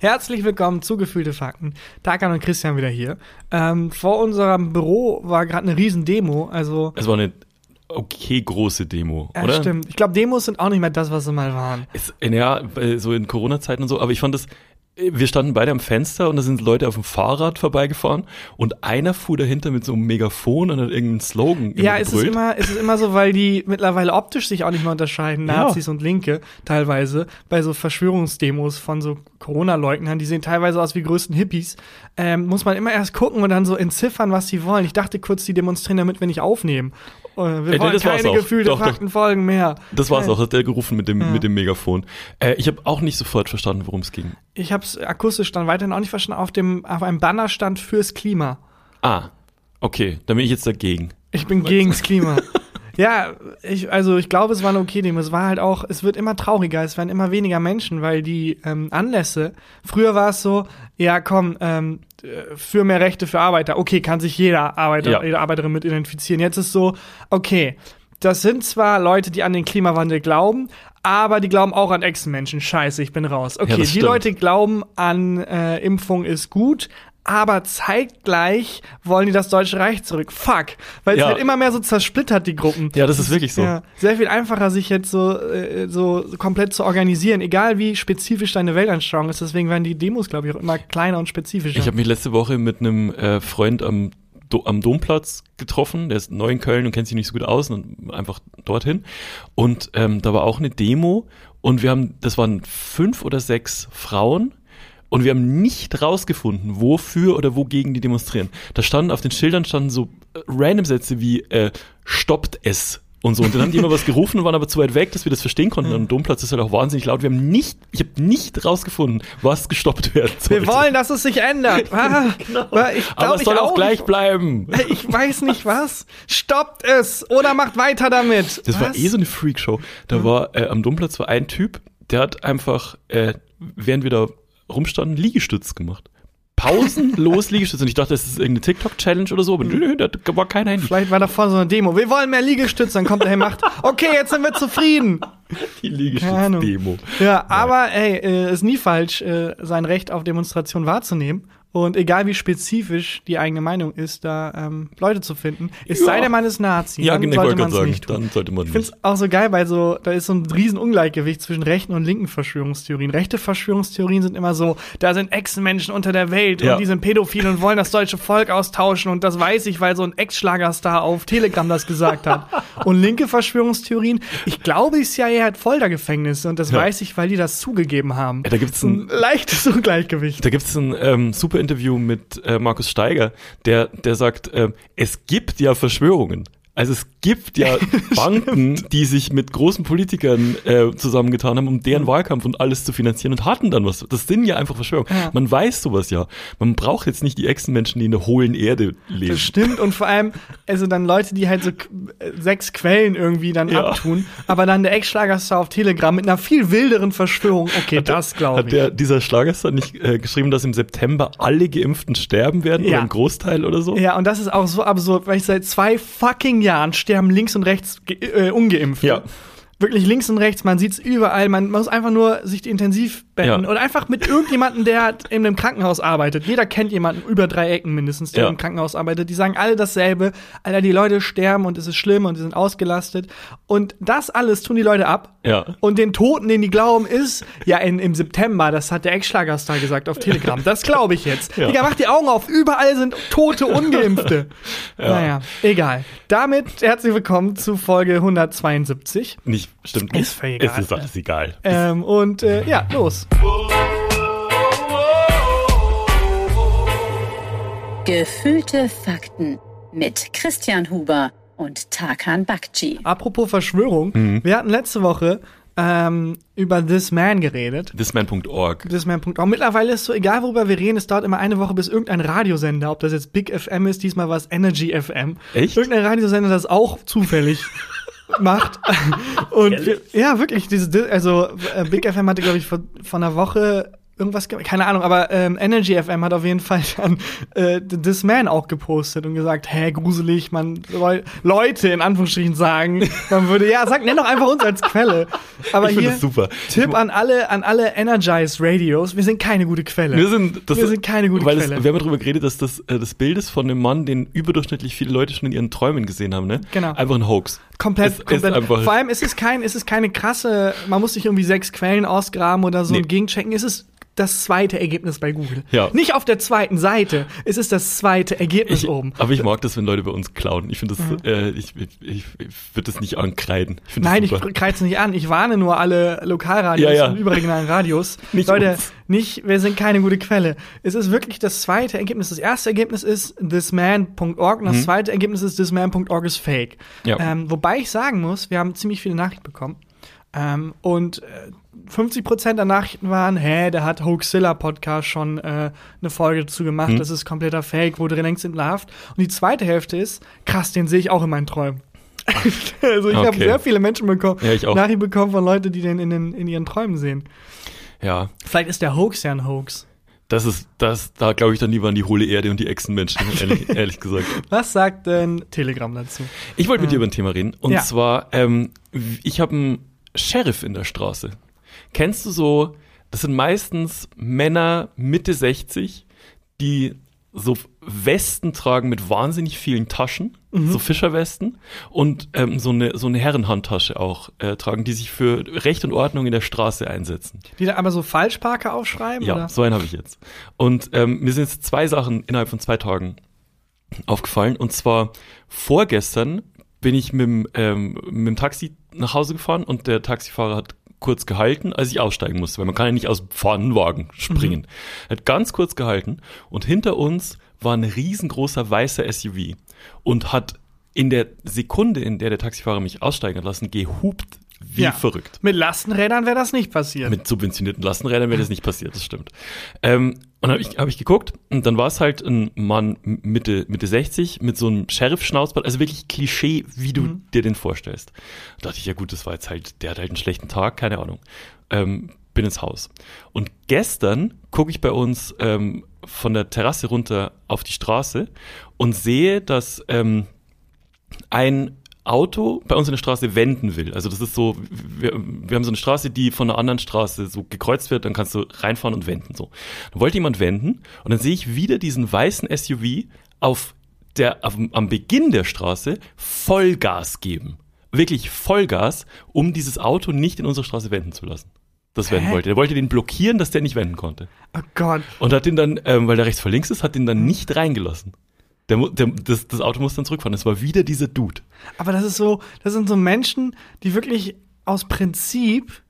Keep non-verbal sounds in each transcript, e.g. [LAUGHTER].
Herzlich willkommen zu Gefühlte Fakten. Tarkan und Christian wieder hier. Ähm, vor unserem Büro war gerade eine Riesendemo. Also Es war eine okay große Demo, ja, oder? stimmt. Ich glaube, Demos sind auch nicht mehr das, was sie mal waren. Es, ja, äh, so in Corona-Zeiten und so, aber ich fand das, wir standen beide am Fenster und da sind Leute auf dem Fahrrad vorbeigefahren und einer fuhr dahinter mit so einem Megafon und hat irgendeinen Slogan Ja, es ist immer, es ist immer so, weil die mittlerweile optisch sich auch nicht mehr unterscheiden, Ja. Nazis und Linke teilweise, bei so Verschwörungsdemos von so Corona-Leugnern, die sehen teilweise aus wie größten Hippies, ähm, muss man immer erst gucken und dann so entziffern, was sie wollen. Ich dachte kurz, die demonstrieren, damit wir nicht aufnehmen. Äh, wir Äh, wollen das war's keine auch. gefühlte Doch, doch. Faktenfolgen mehr. Das war's auch, hat der gerufen mit dem, Ja. mit dem Megafon. Äh, ich habe auch nicht sofort verstanden, worum es ging. Ich habe es akustisch dann weiterhin auch nicht verstanden. Auf dem, auf einem Banner stand fürs Klima. Ah, okay, dann bin ich jetzt dagegen. Ich bin gegens Klima. [LAUGHS] Ja, ich, also ich glaube, es war eine okay Demo. Es war halt auch, es wird immer trauriger, es werden immer weniger Menschen, weil die ähm, Anlässe, früher war es so, ja komm, ähm, äh, für mehr Rechte für Arbeiter, okay, kann sich jeder Arbeiter, Ja. jede Arbeiterin mit identifizieren. Jetzt ist so, okay, das sind zwar Leute, die an den Klimawandel glauben, aber die glauben auch an Echsenmenschen. Scheiße, ich bin raus. Okay, das die. Leute glauben an äh, Impfung ist gut, aber zeitgleich wollen die das Deutsche Reich zurück. Fuck. Weil es Ja. halt immer mehr so zersplittert, die Gruppen. Ja, das ist wirklich so. Ja, sehr viel einfacher, sich jetzt so, äh, so komplett zu organisieren, egal wie spezifisch deine Weltanschauung ist. Deswegen werden die Demos, glaube ich, auch immer kleiner und spezifischer. Ich habe mich letzte Woche mit einem äh, Freund am, Do am Domplatz getroffen. Der ist neu in Köln und kennt sich nicht so gut aus und einfach dorthin. Und ähm, da war auch eine Demo und wir haben, das waren fünf oder sechs Frauen. Und wir haben nicht rausgefunden, wofür oder wogegen die demonstrieren. Da standen auf den Schildern standen so äh, random Sätze wie äh, stoppt es und so. Und dann haben die immer was gerufen und waren aber zu weit weg, dass wir das verstehen konnten. Und am Domplatz ist halt auch wahnsinnig laut. Wir haben nicht, ich habe nicht rausgefunden, was gestoppt werden sollte. Wir wollen, dass es sich ändert. [LAUGHS] Ah, aber ich aber glaub, es soll ich auch gleich bleiben. Ich weiß nicht was. Stoppt es oder macht weiter damit. Das war was? eh so eine Freakshow. Da war äh, am Domplatz war ein Typ, der hat einfach, äh, während wir da rumstanden, Liegestütz gemacht. Pausenlos [LAUGHS] Liegestütz. Und ich dachte, das ist irgendeine TikTok-Challenge oder so, aber nö, da war kein Handy. Vielleicht war da vorne so eine Demo. Wir wollen mehr Liegestütze. Dann kommt der Herr macht. Okay, jetzt sind wir zufrieden. [LAUGHS] Die. Liegestütz-Demo. Ja, aber ey, äh, ist nie falsch, äh, sein Recht auf Demonstration wahrzunehmen. Und egal wie spezifisch die eigene Meinung ist, da ähm, Leute zu finden. Es Ja. sei denn, man ist Nazi. Ja, dann genau, ich sollte man es nicht tun. dann sollte man Ich finde es auch so geil, weil so, da ist so ein riesen Ungleichgewicht zwischen rechten und linken Verschwörungstheorien. Rechte Verschwörungstheorien sind immer so, da sind Echsenmenschen unter der Welt Ja. und die sind pädophil und wollen das deutsche Volk austauschen und das weiß ich, weil so ein Ex-Schlagerstar auf Telegram das gesagt hat. und linke Verschwörungstheorien, ich glaube, die CIA hat Foltergefängnisse und das Ja. weiß ich, weil die das zugegeben haben. Da gibt's ein, Ein leichtes Ungleichgewicht. Da gibt's ein ähm, super Interview mit äh, Markus Steiger, der, der sagt, ähm, es gibt ja Verschwörungen. Also es gibt ja [LAUGHS] Banken, die sich mit großen Politikern äh, zusammengetan haben, um deren Wahlkampf und alles zu finanzieren und hatten dann was. Das sind ja einfach Verschwörungen. Ja. Man weiß sowas ja. Man braucht jetzt nicht die Echsenmenschen, die in der hohlen Erde leben. Das stimmt und vor allem, also dann Leute, die halt so äh, sechs Quellen irgendwie dann Ja. abtun, aber dann der Ex-Schlagerstar auf Telegram mit einer viel wilderen Verschwörung. Okay, das glaube Hat ich. der, dieser Schlagerstar nicht äh, geschrieben, dass im September alle Geimpften sterben werden Ja. oder ein Großteil oder so? Ja, und das ist auch so absurd, weil ich seit zwei fucking Jahren sterben links und rechts äh, ungeimpft. Ja. Wirklich links und rechts, man sieht's überall, man muss einfach nur sich die Intensivbetten Ja. oder einfach mit irgendjemandem, der halt in einem Krankenhaus arbeitet. Jeder kennt jemanden über drei Ecken mindestens, der Ja. im Krankenhaus arbeitet. Die sagen alle dasselbe. Alter, die Leute sterben und es ist schlimm und die sind ausgelastet. Und das alles tun die Leute ab. Ja. Und den Toten, den die glauben, ist, ja, in, im September, das hat der Ex-Schlagerstar gesagt auf Telegram. Das glaube ich jetzt. Ja. Digga, mach die Augen auf, überall sind tote Ungeimpfte. [LAUGHS] Naja, egal. Damit herzlich willkommen zu Folge 172. Nicht, stimmt nicht. Ist völlig egal. Es ist alles egal. Ähm, und äh, ja, los. Gefühlte Fakten mit Christian Huber und Tarkan Bakci. Apropos Verschwörung, Mhm. wir hatten letzte Woche ähm, über This Man geredet. Thisman.org. Thisman.org. Mittlerweile ist so, egal worüber wir reden, es dauert immer eine Woche, bis irgendein Radiosender, ob das jetzt Big FM ist, diesmal war es Energy FM. Echt? Irgendein Radiosender, das auch zufällig [LAUGHS] macht. [LAUGHS] Und wir, ja, wirklich, diese, also äh, Big FM hatte, glaube ich, vor, vor einer Woche irgendwas, ge- keine Ahnung, aber ähm, Energy FM hat auf jeden Fall dann äh, This Man auch gepostet und gesagt, hä, gruselig, man Leu Leute in Anführungsstrichen sagen, man würde, ja, sag, nenn doch einfach uns als Quelle. Aber ich finde hier, das super. Tipp an alle, an alle Energized Radios, wir sind keine gute Quelle. Wir sind, das, Wir sind keine gute weil Quelle. Das, wir haben darüber geredet, dass das äh, das Bild ist von einem Mann, den überdurchschnittlich viele Leute schon in ihren Träumen gesehen haben, ne? Genau. Einfach ein Hoax. Komplett, Es ist komplett. einfach- Vor allem ist es kein, ist es keine krasse, man muss sich irgendwie sechs Quellen ausgraben oder so Nee. und gegenchecken. Es ist das zweite Ergebnis bei Google. Ja. Nicht auf der zweiten Seite. Es ist das zweite Ergebnis Ich, oben. aber ich mag das, wenn Leute bei uns klauen. Ich finde das, äh, ich, ich, ich, würde das nicht ankreiden. Ich Nein, das ich super. kreize nicht an. Ich warne nur alle Lokalradios Ja, ja. und überregionalen Radios. [LAUGHS] Nicht Leute, uns. nicht, wir sind keine gute Quelle. Es ist wirklich das zweite Ergebnis. Das erste Ergebnis ist thisman.org und das zweite Ergebnis ist thisman.org ist fake. Mhm. Ja. Ähm, wobei ich sagen muss, wir haben ziemlich viele Nachrichten bekommen. Ähm, und äh, 50% der Nachrichten waren, hä, der hat Hoaxilla Podcast schon äh, eine Folge dazu gemacht, Mhm. das ist kompletter Fake, wurde längst entlarvt. Und die zweite Hälfte ist, krass, den sehe ich auch in meinen Träumen. [LAUGHS] also ich habe Okay. sehr viele Menschen bekommen, Ja. Nachrichten bekommen von Leuten, die den in, den in ihren Träumen sehen. Ja, Vielleicht ist der Hoax ja ein Hoax. das ist, das, da glaube ich dann lieber an die hohle Erde und die Echsenmenschen, [LAUGHS] ehrlich, ehrlich gesagt. Was sagt denn Telegram dazu? Ich wollte mit dir über ein Thema reden. Und Ja. zwar, ähm, ich habe einen Sheriff in der Straße. Kennst du so, das sind meistens Männer Mitte 60, die so Westen tragen mit wahnsinnig vielen Taschen, Mhm. so Fischerwesten und ähm, so eine so eine Herrenhandtasche auch äh, tragen, die sich für Recht und Ordnung in der Straße einsetzen. Die da aber so Falschparker aufschreiben? Ja, Oder? so einen habe ich jetzt. Und ähm, mir sind jetzt zwei Sachen innerhalb von zwei Tagen aufgefallen. Und zwar vorgestern bin ich mit dem, ähm, mit dem Taxi nach Hause gefahren und der Taxifahrer hat kurz gehalten, als ich aussteigen musste, weil man kann ja nicht aus dem fahrenden Wagen springen. Er hat ganz kurz gehalten und hinter uns war ein riesengroßer weißer SUV und hat in der Sekunde, in der der Taxifahrer mich aussteigen hat lassen, gehupt wie Ja. verrückt. Mit Lastenrädern wäre das nicht passiert. Mit subventionierten Lastenrädern wäre das nicht passiert, das stimmt. Ähm, und dann habe ich, hab ich geguckt und dann war es halt ein Mann Mitte, Mitte 60 mit so einem Sheriff-Schnauzbart, also wirklich Klischee, wie du Mhm. dir den vorstellst. Da dachte ich, ja gut, das war jetzt halt, der hat halt einen schlechten Tag, keine Ahnung. Ähm, bin ins Haus. Und gestern gucke ich bei uns ähm, von der Terrasse runter auf die Straße und sehe, dass ähm, ein Auto bei uns in der Straße wenden will. Also das ist so, wir, wir haben so eine Straße, die von einer anderen Straße so gekreuzt wird, dann kannst du reinfahren und wenden. So. Dann wollte jemand wenden und dann sehe ich wieder diesen weißen SUV auf der, auf, am Beginn der Straße Vollgas geben. Wirklich Vollgas, um dieses Auto nicht in unsere Straße wenden zu lassen. Das wenden Hä? wollte. Er wollte den blockieren, dass der nicht wenden konnte. Oh Gott. Und hat den dann, ähm, weil der rechts vor links ist, hat den dann nicht reingelassen. Der, der, das, das Auto muss dann zurückfahren. Es war wieder dieser Dude. Aber das ist so, das sind so Menschen, die wirklich aus Prinzip,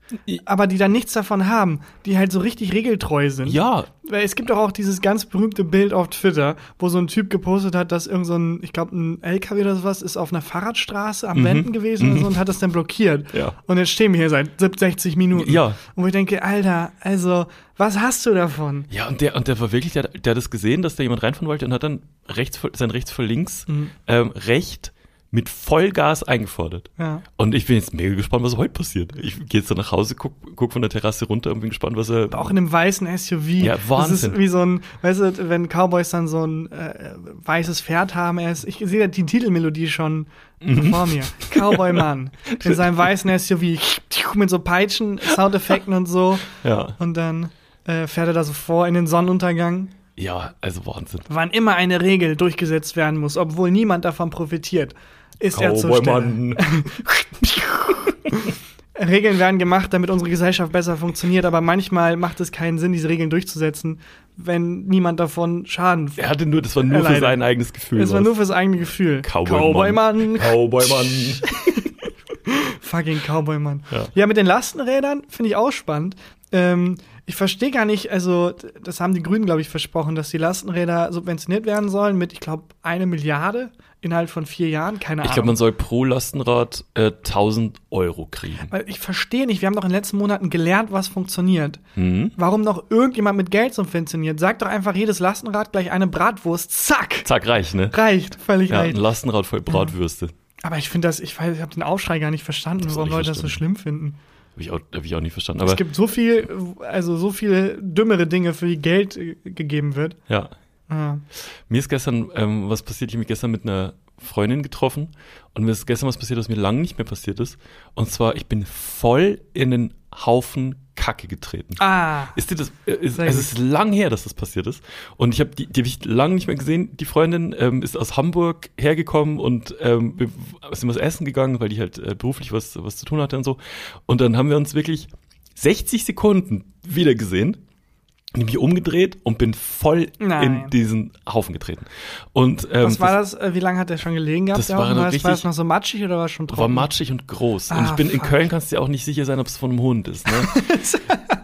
aber die dann nichts davon haben, die halt so richtig regeltreu sind. Ja, Weil es gibt doch auch dieses ganz berühmte Bild auf Twitter, wo so ein Typ gepostet hat, dass irgend so ein, ich glaube, ein LKW oder sowas ist auf einer Fahrradstraße am Wenden gewesen oder so und hat das dann blockiert. Ja. Und jetzt stehen wir hier seit 60 Minuten. Ja. Und wo ich denke, Alter, also, was hast du davon? Ja, und der, und der war wirklich, der, der hat das gesehen, dass da jemand reinfahren wollte und hat dann rechts sein rechts vor links ähm, recht mit Vollgas eingefordert. Ja. Und ich bin jetzt mega gespannt, was heute passiert. Ich gehe jetzt dann nach Hause, guck, guck von der Terrasse runter und bin gespannt, was er. Auch in einem weißen SUV. Ja, Das Wahnsinn. ist wie so ein, weißt du, wenn Cowboys dann so ein äh, weißes Pferd haben, er ist, ich sehe die Titelmelodie schon Mhm. vor mir. [LAUGHS] Cowboy Mann in seinem weißen SUV mit so Peitschen, Soundeffekten und so. Ja. Und dann äh, fährt er da so vor in den Sonnenuntergang. Ja, also Wahnsinn. Wann immer eine Regel durchgesetzt werden muss, obwohl niemand davon profitiert, ist er zur Stelle. Regeln werden gemacht, damit unsere Gesellschaft besser funktioniert, aber manchmal macht es keinen Sinn, diese Regeln durchzusetzen, wenn niemand davon Schaden Er hatte nur, das war nur für Leider. sein eigenes Gefühl. Es war nur fürs eigene Gefühl. Cowboy-Mann. Cowboy-Mann. [LAUGHS] Fucking Cowboy-Mann. Ja. Ja. mit den Lastenrädern finde ich auch spannend. Ähm, ich verstehe gar nicht, also das haben die Grünen, glaube ich, versprochen, dass die Lastenräder subventioniert werden sollen mit, ich glaube, eine Milliarde innerhalb von vier Jahren. Keine Ich Ahnung. glaube, man soll pro Lastenrad äh, 1000 Euro kriegen. Weil ich verstehe nicht, wir haben doch in den letzten Monaten gelernt, was funktioniert. Mhm. Warum noch irgendjemand mit Geld subventioniert? Sag doch einfach jedes Lastenrad gleich eine Bratwurst. Zack! Zack, reicht, ne? Reicht, völlig Ja, ein reicht. Lastenrad voll Bratwürste. Aber ich finde das, ich weiß, ich habe den Aufschrei gar nicht verstanden, warum ich Leute das so schlimm finden. Habe ich, auch- hab ich auch nicht verstanden. Aber es gibt so viel, also so viele dümmere Dinge, für die Geld äh, gegeben wird. ja, Ja. mir ist gestern ähm, was passiert. Ich habe mich gestern mit einer Freundin getroffen und mir ist gestern was passiert, was mir lange nicht mehr passiert ist. Und zwar, ich bin voll in einen Haufen Kacke getreten. Ah, Ist dir das, äh, ist, Sehr es ist lang her, dass das passiert ist. Und ich habe die, die habe ich lange nicht mehr gesehen. Die Freundin ähm, ist aus Hamburg hergekommen und ähm, wir sind was essen gegangen, weil die halt äh, beruflich was, was zu tun hatte und so. Und dann haben wir uns wirklich 60 Sekunden wieder gesehen. Ich mich umgedreht und bin voll Nein. in diesen Haufen getreten. Und ähm, was war das? äh, Wie lange hat der schon gelegen gehabt? das war war, das, war das richtig- noch so matschig oder war es schon trocken? war matschig und groß. und Ah, ich bin in fuck. Köln, kannst du dir auch nicht sicher sein, ob es von einem Hund ist. Ne?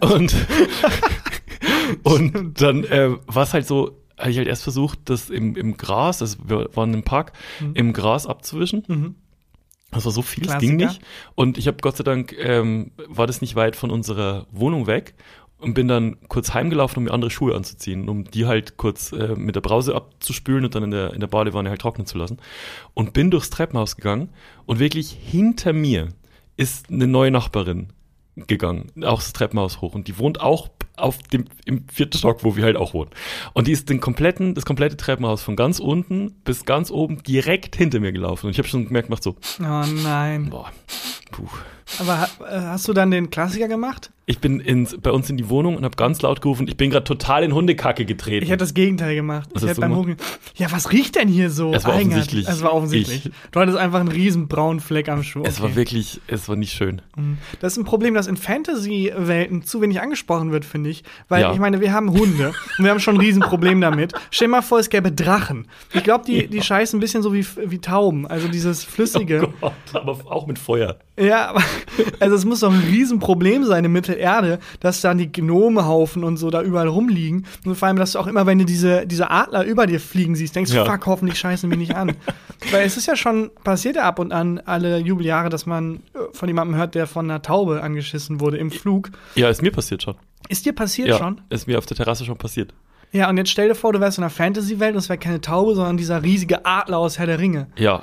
[LAUGHS] und [LAUGHS] und dann äh, war es halt so, habe ich halt erst versucht, das im, im Gras, also wir waren im Park, im Gras abzuwischen. Mhm. Das war so viel, es ging nicht. Und ich habe Gott sei Dank, ähm, war das nicht weit von unserer Wohnung weg und bin dann kurz heimgelaufen, um mir andere Schuhe anzuziehen, um die halt kurz äh, mit der Brause abzuspülen und dann in der, in der Badewanne halt trocknen zu lassen. Und bin durchs Treppenhaus gegangen und wirklich hinter mir ist eine neue Nachbarin gegangen, auch das Treppenhaus hoch. Und die wohnt auch auf dem, im vierten Stock, wo wir halt auch wohnen. Und die ist den kompletten, das komplette Treppenhaus von ganz unten bis ganz oben direkt hinter mir gelaufen. Und ich habe schon gemerkt, macht so, Oh nein. boah, puh. Aber äh, hast du dann den Klassiker gemacht? Ich bin ins, bei uns in die Wohnung und habe ganz laut gerufen, ich bin gerade total in Hundekacke getreten. Ich hätte das Gegenteil gemacht. Was ich hätte beim? Hucken, ja, was riecht denn hier so? Es war Eigenartig. offensichtlich Es war offensichtlich. ich. Du hattest einfach einen riesen braunen Fleck am Schuh. es Okay. war wirklich, es war nicht schön. Das ist ein Problem, das in Fantasy-Welten zu wenig angesprochen wird, finde ich. Weil Ja. ich meine, wir haben Hunde und wir haben schon ein Riesenproblem damit. Stell mal vor, es gäbe Drachen. Ich glaube, die, die scheißen ein bisschen so wie, wie Tauben. Also dieses Flüssige. Oh Gott, aber auch mit Feuer. Ja, aber [LAUGHS] also es muss doch ein Riesenproblem sein in Mittelerde, dass dann die Gnomehaufen und so da überall rumliegen. Und vor allem, dass du auch immer, wenn du diese, diese Adler über dir fliegen siehst, denkst du, Ja. fuck, hoffentlich scheißen mich nicht an. [LAUGHS] Weil es ist ja schon, passiert ja ab und an alle Jubeljahre, dass man äh, von jemandem hört, der von einer Taube angeschissen wurde im Flug. Ja, ist mir passiert schon. Ist dir passiert Ja, schon? ist mir auf der Terrasse schon passiert. Ja, und jetzt stell dir vor, du wärst in einer Fantasy-Welt und es wäre keine Taube, sondern dieser riesige Adler aus Herr der Ringe. Ja.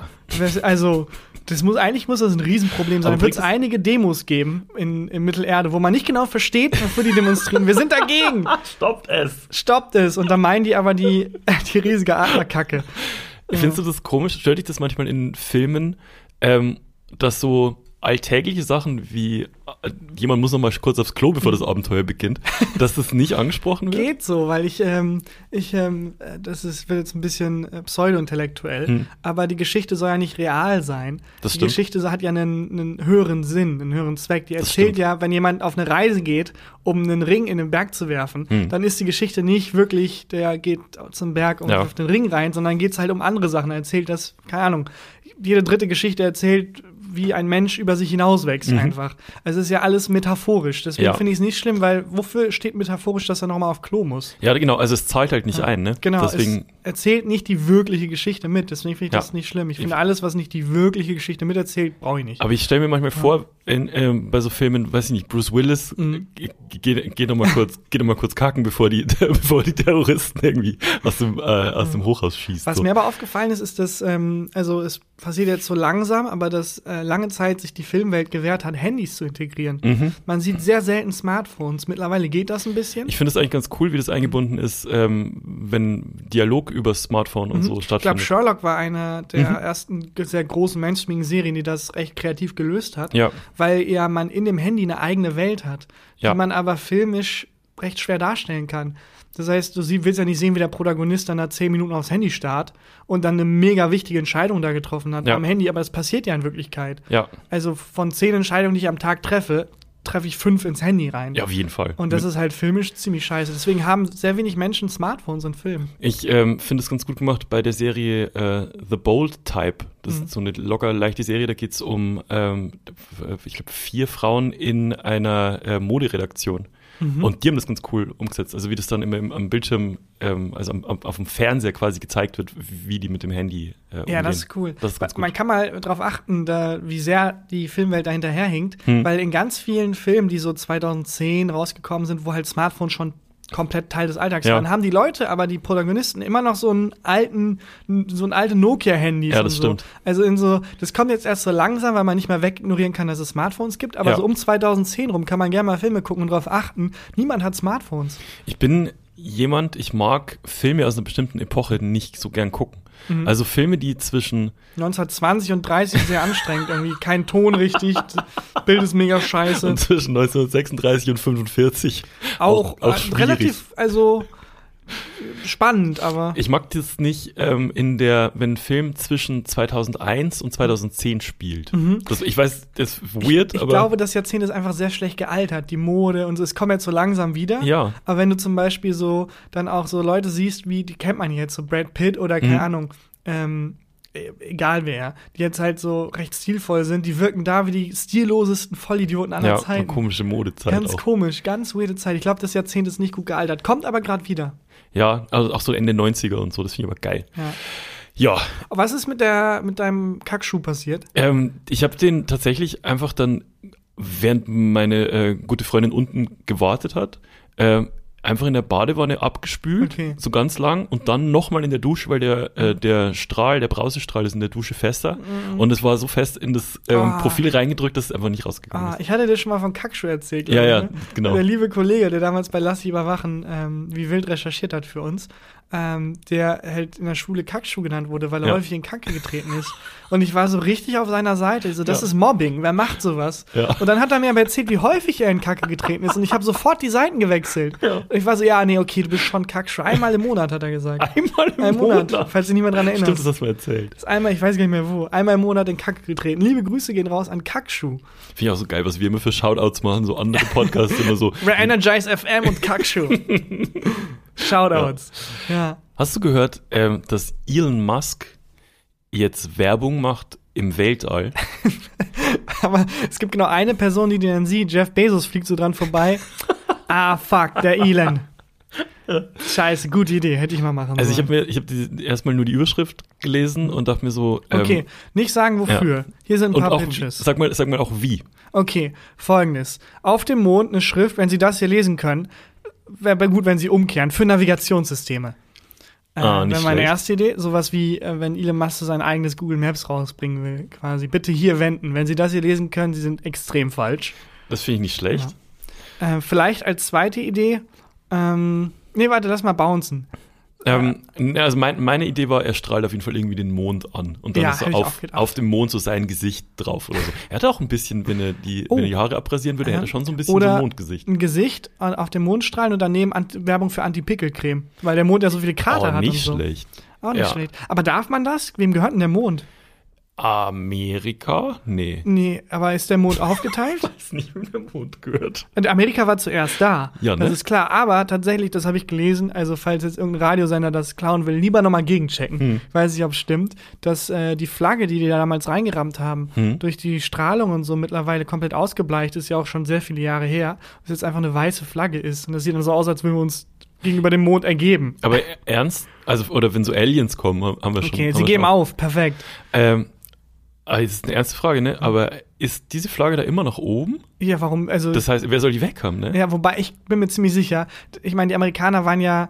Also, das muss, eigentlich muss das ein Riesenproblem sein. Wird es- einige Demos geben in, in Mittelerde, wo man nicht genau versteht, wofür die demonstrieren. Wir sind dagegen! [LAUGHS] Stoppt es. Stoppt es! Und dann meinen die aber die, [LAUGHS] die riesige Adlerkacke. Findest du das komisch? Stört dich das manchmal in Filmen, ähm, dass so alltägliche Sachen wie äh, jemand muss noch mal kurz aufs Klo, bevor das Abenteuer beginnt, dass das nicht angesprochen wird? Geht so, weil ich, ähm, ich, ähm, äh, das ist, wird jetzt ein bisschen äh, pseudo-intellektuell, Hm. aber die Geschichte soll ja nicht real sein. Das die stimmt. Geschichte hat ja einen, einen höheren Sinn, einen höheren Zweck. Die erzählt ja, wenn jemand auf eine Reise geht, um einen Ring in den Berg zu werfen, Hm. dann ist die Geschichte nicht wirklich, der geht zum Berg und Ja. wirft den Ring rein, sondern geht es halt um andere Sachen. Er erzählt das, keine Ahnung, jede dritte Geschichte erzählt, wie ein Mensch über sich hinauswächst einfach. Also es ist ja alles metaphorisch. Deswegen Mhm. Ja. finde ich es nicht schlimm, weil wofür steht metaphorisch, dass er nochmal auf Klo muss? Ja, genau, also es zahlt halt nicht ein, ne? Genau, Deswegen, es erzählt nicht die wirkliche Geschichte mit. Deswegen finde ich Ja. das nicht schlimm. Ich finde, alles, was nicht die wirkliche Geschichte miterzählt, brauche ich nicht. aber ich stelle mir manchmal vor, in, ähm, bei so Filmen, weiß ich nicht, Bruce Willis, Mhm. äh, geht geh noch mal kurz, geht noch mal kurz kacken, bevor die, [LAUGHS] bevor die Terroristen irgendwie aus dem, äh, aus dem Hochhaus schießen. Was so. mir aber aufgefallen ist, ist, dass, ähm, also es passiert jetzt so langsam, aber dass äh, lange Zeit sich die Filmwelt gewährt hat, Handys zu integrieren. Mhm. Man sieht sehr selten Smartphones. Mittlerweile geht das ein bisschen. Ich finde es eigentlich ganz cool, wie das eingebunden ist, ähm, wenn Dialog über Smartphone und so Mhm. ich glaube, stattfindet. Sherlock war eine der Mhm. ersten sehr großen Mainstream-Serien, die das recht kreativ gelöst hat. Ja. Weil ja man in dem Handy eine eigene Welt hat, Ja. die man aber filmisch recht schwer darstellen kann. Das heißt, du willst ja nicht sehen, wie der Protagonist dann da zehn Minuten aufs Handy starrt und dann eine mega wichtige Entscheidung da getroffen hat Ja. am Handy, aber das passiert ja in Wirklichkeit. Ja, Also von zehn Entscheidungen, die ich am Tag treffe, treffe ich fünf ins Handy rein. ja, auf jeden Fall. Und das ist halt filmisch ziemlich scheiße. Deswegen haben sehr wenig Menschen Smartphones in Filmen. Ich ähm, finde es ganz gut gemacht bei der Serie äh, The Bold Type. Das Mhm. ist so eine locker leichte Serie. Da geht es um, ähm, f- ich glaube, vier Frauen in einer äh, Moderedaktion. Mhm. Und die haben das ganz cool umgesetzt. Also wie das dann immer im, am Bildschirm, ähm, also am, auf dem Fernseher quasi gezeigt wird, wie die mit dem Handy äh, umgehen. Ja, das ist cool. Das ist ganz gut. Man kann mal darauf achten, da, wie sehr die Filmwelt dahinter herhinkt, Hm. weil in ganz vielen Filmen, die so 2010 rausgekommen sind, wo halt Smartphones schon komplett Teil des Alltags Ja. waren, haben die Leute, aber die Protagonisten immer noch so einen alten, so ein alte Nokia-Handys. Ja, das so. stimmt. Also in so, das kommt jetzt erst so langsam, weil man nicht mehr wegignorieren kann, dass es Smartphones gibt. Aber Ja. so um 2010 rum kann man gerne mal Filme gucken und darauf achten. Niemand hat Smartphones. Ich bin jemand, ich mag Filme aus einer bestimmten Epoche nicht so gern gucken. Mhm. Also Filme, die zwischen 1920 und 30 sehr anstrengend. Irgendwie kein Ton richtig, Bild ist mega scheiße. und zwischen 1936 und 45 auch, auch äh, schwierig. relativ, also spannend, aber Ich mag das nicht ähm, in der, wenn ein Film zwischen 2001 und 2010 spielt. Das, ich weiß, das ist weird, Mhm. ich aber glaube, das Jahrzehnt ist einfach sehr schlecht gealtert, die Mode und so. Es kommt jetzt so langsam wieder. ja, Aber wenn du zum Beispiel so dann auch so Leute siehst, wie, die kennt man jetzt, so Brad Pitt oder keine Mhm. Ahnung, ähm, e- egal wer, die jetzt halt so recht stilvoll sind, die wirken da wie die stillosesten Vollidioten aller ja, Zeiten. komische Modezeit Ganz auch. komisch, ganz weirde Zeit. Ich glaube, das Jahrzehnt ist nicht gut gealtert. Kommt aber gerade wieder. Ja, also auch so Ende 90er und so, das finde ich aber geil. Ja. Ja, Was ist mit der mit deinem Kackschuh passiert? ähm, ich habe den tatsächlich einfach dann, während meine äh, gute Freundin unten gewartet hat, ähm, einfach in der Badewanne abgespült, Okay. so ganz lang und dann nochmal in der Dusche, weil der, äh, der Strahl, der Brausestrahl ist in der Dusche fester und es war so fest in das ähm. Ah. Profil reingedrückt, dass es einfach nicht rausgegangen Ah, ist. ich hatte dir schon mal von Kackschuh erzählt. Ja, ja, ne? genau. Der liebe Kollege, der damals bei Lass sie überwachen, ähm, wie wild recherchiert hat für uns, ähm, der halt in der Schule Kackschuh genannt wurde, weil er Ja. häufig in Kacke getreten ist. Und ich war so richtig auf seiner Seite. So, das Ja. ist Mobbing. Wer macht sowas? Ja. Und dann hat er mir aber erzählt, wie häufig er in Kacke getreten ist. Und ich habe sofort die Seiten gewechselt. Und ich war so, ja, nee, okay, du bist schon Kackschuh. Einmal im Monat, hat er gesagt. Einmal im Ein Monat, falls sich niemand dran erinnert. Stimmt, das hast du mir erzählt. ist einmal, ich weiß gar nicht mehr wo, einmal im Monat in Kacke getreten. Liebe Grüße gehen raus an Kackschuh. Finde ich auch so geil, was wir immer für Shoutouts machen, so andere Podcasts immer so. [LAUGHS] Re-Energize FM und Kackschuh. [LAUGHS] Shoutouts. Ja. Hast du gehört, ähm, dass Elon Musk jetzt Werbung macht im Weltall? [LAUGHS] Aber es gibt genau eine Person, die den dann sieht. Jeff Bezos fliegt so dran vorbei. [LAUGHS] ah, fuck, der Elon. Scheiße, gute Idee, hätte ich mal machen Also ich sollen. habe mir, ich habe erstmal nur die Überschrift gelesen und dachte mir so. Ähm, Okay, nicht sagen wofür. Hier sind ein Und paar auch, wie- Pitches. sag mal, sag mal auch wie. Okay, folgendes. Auf dem Mond eine Schrift, wenn Sie das hier lesen können, wäre gut, wenn Sie umkehren, für Navigationssysteme. Äh, Ah, wäre meine schlecht. erste Idee. Sowas wie, äh, wenn Elon Musk sein eigenes Google Maps rausbringen will, quasi. Bitte hier wenden. Wenn Sie das hier lesen können, Sie sind extrem falsch. Das finde ich nicht schlecht. Äh, vielleicht als zweite Idee, ähm, nee, warte, lass mal bouncen. Ähm, also mein, meine Idee war, er strahlt auf jeden Fall irgendwie den Mond an und dann Ja, ist so auch auf, auf dem Mond so sein Gesicht drauf oder so. Er hatte auch ein bisschen, wenn er die, Oh. wenn er die Haare abrasieren würde, Ja. hätte er schon so ein bisschen so Oder ein Mondgesicht. ein Gesicht auf dem Mond strahlen und daneben Werbung für Anti-Pickel-Creme, weil der Mond ja so viele Krater Oh, hat nicht und so. schlecht. Auch nicht Ja. schlecht. Aber darf man das? Wem gehört denn der Mond? Amerika? Nee. Nee, aber ist der Mond [LAUGHS] aufgeteilt? Weiß nicht, wem der Mond gehört. Und Amerika war zuerst da. Ja, ne? Das ist klar. Aber tatsächlich, das habe ich gelesen, also falls jetzt irgendein Radiosender das klauen will, lieber nochmal gegenchecken. Hm. Ich weiß nicht, ob es stimmt, dass äh, die Flagge, die die da damals reingerammt haben, Hm. durch die Strahlung und so mittlerweile komplett ausgebleicht ist, ja auch schon sehr viele Jahre her, dass jetzt einfach eine weiße Flagge ist. Und das sieht dann so aus, als würden wir uns gegenüber dem Mond ergeben. Aber ernst, also, oder wenn so Aliens kommen, haben wir schon. Okay, sie geben auf. Perfekt. Ähm, ah, das ist eine ernste Frage, ne? Aber ist diese Flagge da immer noch oben? Ja, warum? Also, Das heißt, wer soll die weg haben, ne? Ja, wobei ich bin mir ziemlich sicher. Ich meine, die Amerikaner waren ja.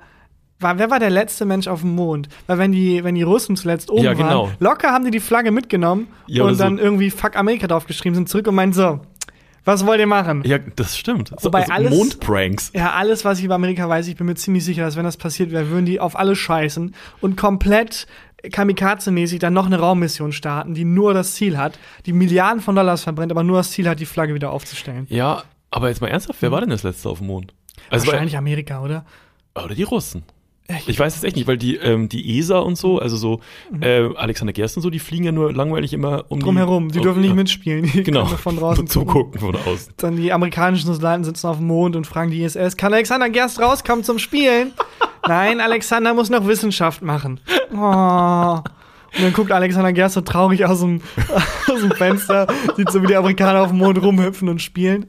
War, wer war der letzte Mensch auf dem Mond? Weil wenn die, wenn die Russen zuletzt oben Ja, genau. waren, locker haben die die Flagge mitgenommen Ja, und so. dann irgendwie Fuck Amerika draufgeschrieben, sind zurück und meinen so, was wollt ihr machen? Ja, das stimmt. So, Wobei also alles- Mondpranks. Ja, alles, was ich über Amerika weiß, ich bin mir ziemlich sicher, dass wenn das passiert wäre, würden die auf alles scheißen und komplett kamikaze-mäßig dann noch eine Raummission starten, die nur das Ziel hat, die Milliarden von Dollars verbrennt, aber nur das Ziel hat, die Flagge wieder aufzustellen. Ja, aber jetzt mal ernsthaft, wer war denn das letzte auf dem Mond? Also Wahrscheinlich Amerika, oder? Oder die Russen. Echt? Ich weiß es echt nicht, weil die, ähm, die ESA und so, also so äh, Alexander Gerst und so, die fliegen ja nur langweilig immer um Drumherum, die oh, dürfen nicht ja, mitspielen, die Genau. von draußen [LAUGHS] zugucken von außen. Dann die amerikanischen Soldaten sitzen auf dem Mond und fragen die ISS, kann Alexander Gerst rauskommen zum Spielen? [LAUGHS] Nein, Alexander muss noch Wissenschaft machen. Oh. Und dann guckt Alexander Gerst so traurig aus dem, [LAUGHS] aus dem Fenster, sieht so, wie die Amerikaner auf dem Mond rumhüpfen und spielen.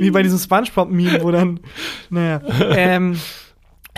Wie bei diesem Spongebob-Meme, wo dann, naja. Ähm,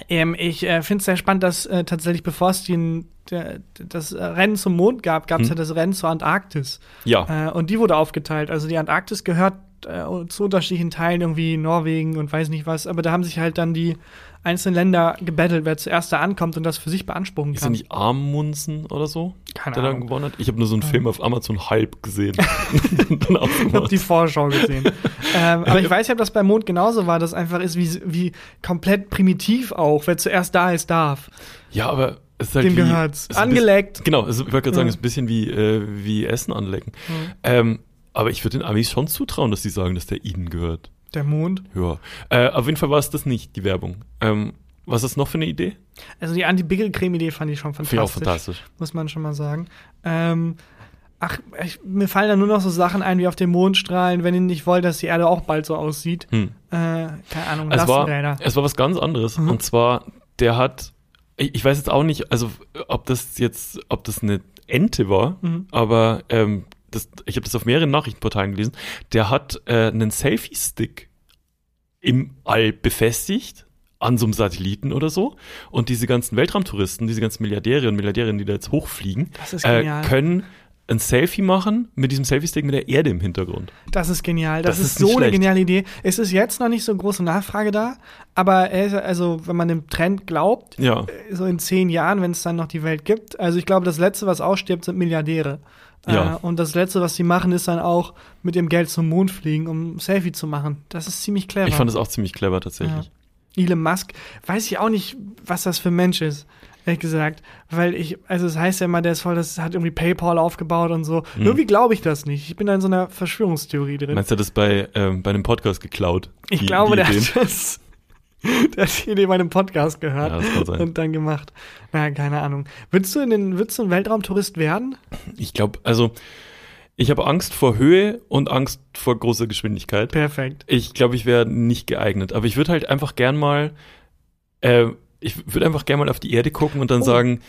ähm, ich äh, finde es sehr spannend, dass äh, tatsächlich, bevor es den, der, das Rennen zum Mond gab, gab es Hm. ja das Rennen zur Antarktis. Ja, Äh, und die wurde aufgeteilt. Also die Antarktis gehört äh, zu unterschiedlichen Teilen, irgendwie Norwegen und weiß nicht was. Aber da haben sich halt dann die einzelnen Länder gebettelt, wer zuerst da ankommt und das für sich beanspruchen Ist er kann. nicht Amundsen oder so, Keine der dann Ahnung. gewonnen hat? Ich habe nur so einen Film auf Amazon Hype gesehen. [LAUGHS] [LAUGHS] Dann Ich habe die Vorschau gesehen. [LAUGHS] ähm, aber ich weiß nicht, ob das beim Mond genauso war, dass einfach ist wie, wie komplett primitiv auch. Wer zuerst da ist, darf. ja, aber es ist halt Dem gehört's. es ist Angeleckt. Bisschen, genau, also ich wollte gerade sagen, Ja. es ist ein bisschen wie, äh, wie Essen anlecken. Ähm, aber ich würde den Amis schon zutrauen, dass sie sagen, dass der ihnen gehört. Der Mond. Ja. Äh, auf jeden Fall war es das nicht, die Werbung. Ähm, was ist noch für eine Idee? Also die Anti-Bigel-Creme-Idee fand ich schon Finde ich auch fantastisch. fantastisch. muss man schon mal sagen. Ähm, ach, ich, mir fallen da nur noch so Sachen ein wie auf dem Mond strahlen, wenn ihr nicht wollt, dass die Erde auch bald so aussieht. Hm. Äh, keine Ahnung, Es war, es war was ganz anderes. Mhm. Und zwar, der hat, ich, ich weiß jetzt auch nicht, also ob das jetzt, ob das eine Ente war, Mhm. aber ähm, das, ich habe das auf mehreren Nachrichtenportalen gelesen. Der hat äh, einen Selfie-Stick im All befestigt an so einem Satelliten oder so. Und diese ganzen Weltraumtouristen, diese ganzen Milliardäre und Milliardärinnen, die da jetzt hochfliegen, äh, können ein Selfie machen mit diesem Selfie-Stick mit der Erde im Hintergrund. Das ist genial. Das, Das ist, ist so eine schlecht. geniale Idee. Es ist jetzt noch nicht so große Nachfrage da, aber er also, wenn man dem Trend glaubt, Ja. äh, so in zehn Jahren, wenn es dann noch die Welt gibt. Also ich glaube, das Letzte, was ausstirbt, sind Milliardäre. Ja. Äh, und das Letzte, was sie machen, ist dann auch mit dem Geld zum Mond fliegen, um ein Selfie zu machen. Das ist ziemlich clever. Ich fand das auch ziemlich clever tatsächlich. Elon Musk, weiß ich auch nicht, was das für ein Mensch ist, ehrlich gesagt. Weil ich, also es heißt ja immer, der ist voll, das hat irgendwie PayPal aufgebaut und so. Mhm. Irgendwie glaube ich das nicht. Ich bin da in so einer Verschwörungstheorie drin. Meinst du das bei, ähm, bei einem Podcast geklaut? ich die- glaube, die der hat das, [LAUGHS] der hat die Idee bei einem Podcast gehört Ja, und dann gemacht. Na, keine Ahnung. Würdest du in den, würdest du ein Weltraumtourist werden? Ich glaube, also ich habe Angst vor Höhe und Angst vor großer Geschwindigkeit. Perfekt. Ich glaube, ich wäre nicht geeignet. Aber ich würde halt einfach gern mal, äh, ich würde einfach gern mal auf die Erde gucken und dann Oh. sagen,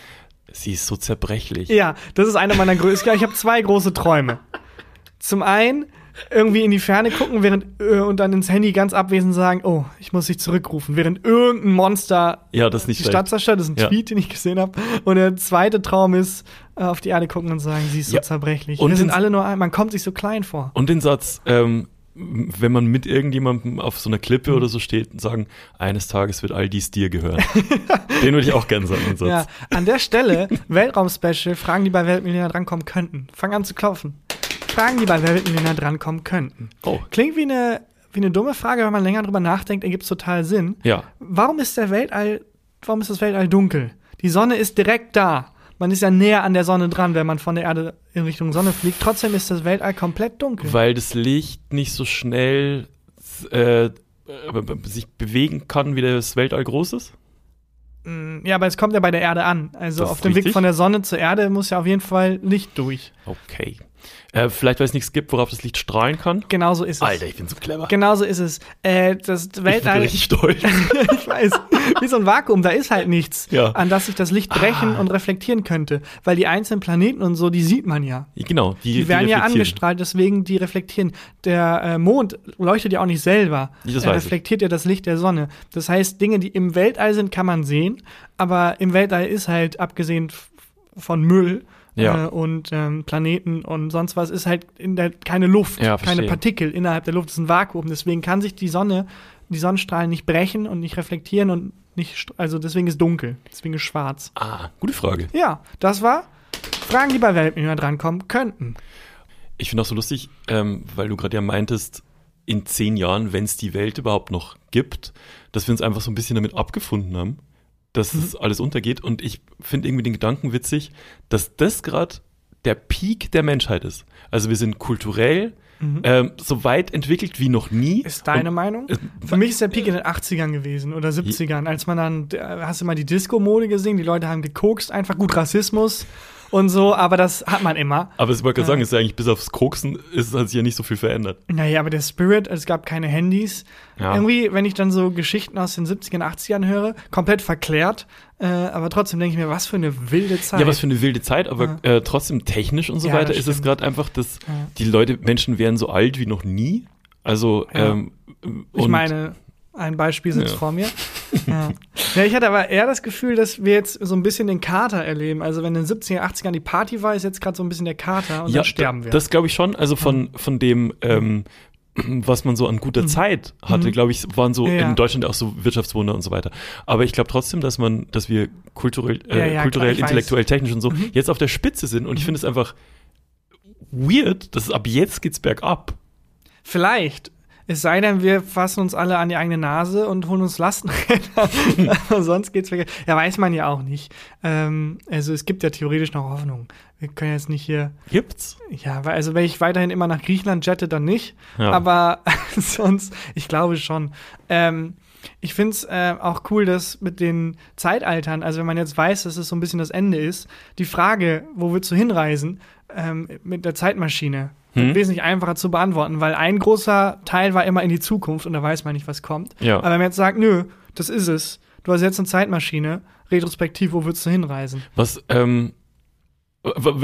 sie ist so zerbrechlich. Ja, das ist einer meiner größten. Ich habe zwei große Träume. Zum einen irgendwie in die Ferne gucken während äh, und dann ins Handy ganz abwesend sagen, oh, ich muss dich zurückrufen, während irgendein Monster Ja, das ist nicht die schlecht. Stadt zerstört. Das ist ein Ja. Tweet, den ich gesehen habe. Und der zweite Traum ist, äh, auf die Erde gucken und sagen, sie ist so Ja. zerbrechlich. Und Wir sind alle nur ein, man kommt sich so klein vor. Und den Satz, ähm, wenn man mit irgendjemandem auf so einer Klippe oder so steht und sagen, eines Tages wird all dies dir gehören. [LAUGHS] den würde ich auch gern sagen. Ja, an der Stelle, Weltraum-Special, Fragen, die bei Weltmillionär drankommen könnten. Fang an zu klopfen. Fragen, die bei Weltmillionär drankommen könnten. Oh, Klingt wie eine, wie eine dumme Frage, wenn man länger drüber nachdenkt, ergibt es total Sinn. ja. Warum ist der Weltall, warum ist das Weltall dunkel? Die Sonne ist direkt da. Man ist ja näher an der Sonne dran, wenn man von der Erde in Richtung Sonne fliegt. Trotzdem ist das Weltall komplett dunkel. Weil das Licht nicht so schnell äh, äh, sich bewegen kann, wie das Weltall groß ist. Mm, ja, aber es kommt ja bei der Erde an. Also Das auf dem Weg von der Sonne zur Erde muss ja auf jeden Fall Licht durch. Okay. Äh, vielleicht, weil es nichts gibt, worauf das Licht strahlen kann. Genauso ist es. Alter, ich bin so clever. Genauso ist es. Äh, das ich bin Weltall. richtig stolz. [LAUGHS] ich weiß. Wie so ein Vakuum, da ist halt nichts, Ja. an das sich das Licht brechen Ah. und reflektieren könnte. Weil die einzelnen Planeten und so, die sieht man ja. genau, die, Die werden ja reflektieren. angestrahlt, deswegen die reflektieren. Der äh, Mond leuchtet ja auch nicht selber. Das er weiß ich. reflektiert ja das Licht der Sonne. Das heißt, Dinge, die im Weltall sind, kann man sehen, aber im Weltall ist halt, abgesehen von Müll Ja. äh, und ähm, Planeten und sonst was, ist halt in der, keine Luft, Ja, keine. Partikel innerhalb der Luft, es ist ein Vakuum. Deswegen kann sich die Sonne, die Sonnenstrahlen nicht brechen und nicht reflektieren und nicht, also deswegen ist dunkel, deswegen ist schwarz. Ah, gute Frage. Ja, das war Fragen, die bei Weltmillionär drankommen könnten. Ich finde auch so lustig, ähm, weil du gerade ja meintest, in zehn Jahren, wenn es die Welt überhaupt noch gibt, dass wir uns einfach so ein bisschen damit abgefunden haben, dass es alles untergeht. Und ich finde irgendwie den Gedanken witzig, dass das gerade der Peak der Menschheit ist. Also wir sind kulturell ähm, so weit entwickelt wie noch nie. Ist deine Und- Meinung? äh, Für mich ist der Peak in den 80ern gewesen oder 70ern, als man dann, äh, hast du mal die Disco-Mode gesehen, die Leute haben gekokst, einfach gut Rassismus und so, aber das hat man immer. Aber ich wollte gerade Ja. sagen, ist ja eigentlich bis aufs Koksen ist, hat sich ja nicht so viel verändert. Naja, aber der Spirit, es gab keine Handys. Ja. Irgendwie, wenn ich dann so Geschichten aus den 70ern, 80ern höre, komplett verklärt, äh, aber trotzdem denke ich mir, was für eine wilde Zeit. Ja, was für eine wilde Zeit, aber äh, trotzdem technisch und so Ja, weiter ist es gerade einfach, dass Ja. die Leute, Menschen werden so alt wie noch nie. Also, Ja. ähm, Ich meine, ein Beispiel sitzt Ja. vor mir. [LAUGHS] Ja. ja, ich hatte aber eher das Gefühl, dass wir jetzt so ein bisschen den Kater erleben. Also wenn in den 70er, 80ern die Party war, ist jetzt gerade so ein bisschen der Kater und dann sterben wir. Das glaube ich schon. Also von, von dem ähm, [CLEARS THROAT] was man so an guter Zeit hatte, Mhm. glaube ich, waren so Ja, ja. in Deutschland auch so Wirtschaftswunder und so weiter. Aber ich glaube trotzdem, dass man, dass wir kulturell, äh, Ja, ja, kulturell, klar, ich weiß. intellektuell, technisch und so Mhm. jetzt auf der Spitze sind. Und ich finde es einfach weird, dass ab jetzt geht's bergab. Vielleicht. Es sei denn, wir fassen uns alle an die eigene Nase und holen uns Lastenräder. Aber [LAUGHS] [LAUGHS] sonst geht's weg. Ja, weiß man ja auch nicht. Ähm, also es gibt ja theoretisch noch Hoffnung. Wir können jetzt nicht hier, Gibt's? ja, weil- also wenn ich weiterhin immer nach Griechenland jette, dann nicht. Ja. Aber [LAUGHS] sonst, ich glaube schon. Ähm, ich finde es äh, auch cool, dass mit den Zeitaltern, also wenn man jetzt weiß, dass es so ein bisschen das Ende ist, die Frage, wo willst du hinreisen, ähm, mit der Zeitmaschine, Hm? wesentlich einfacher zu beantworten, weil ein großer Teil war immer in die Zukunft und da weiß man nicht, was kommt. Ja. Aber wenn man jetzt sagt, nö, das ist es, du hast jetzt eine Zeitmaschine, retrospektiv, wo willst du hinreisen? Was, ähm,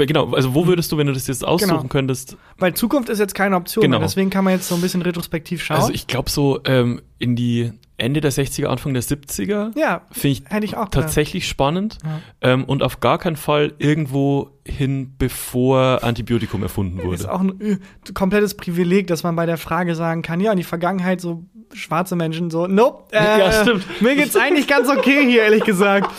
genau, also wo würdest du, wenn du das jetzt aussuchen Genau. könntest? Weil Zukunft ist jetzt keine Option, Genau. deswegen kann man jetzt so ein bisschen retrospektiv schauen. Also ich glaube so ähm, in die Ende der 60er, Anfang der 70er ja, finde ich ich tatsächlich spannend Ja. ähm, und auf gar keinen Fall irgendwo hin, bevor Antibiotikum erfunden wurde. Ist auch ein äh, komplettes Privileg, dass man bei der Frage sagen kann, ja, in die Vergangenheit so schwarze Menschen so, nope, äh, Ja, stimmt. mir geht's [LAUGHS] eigentlich ganz okay hier, ehrlich gesagt.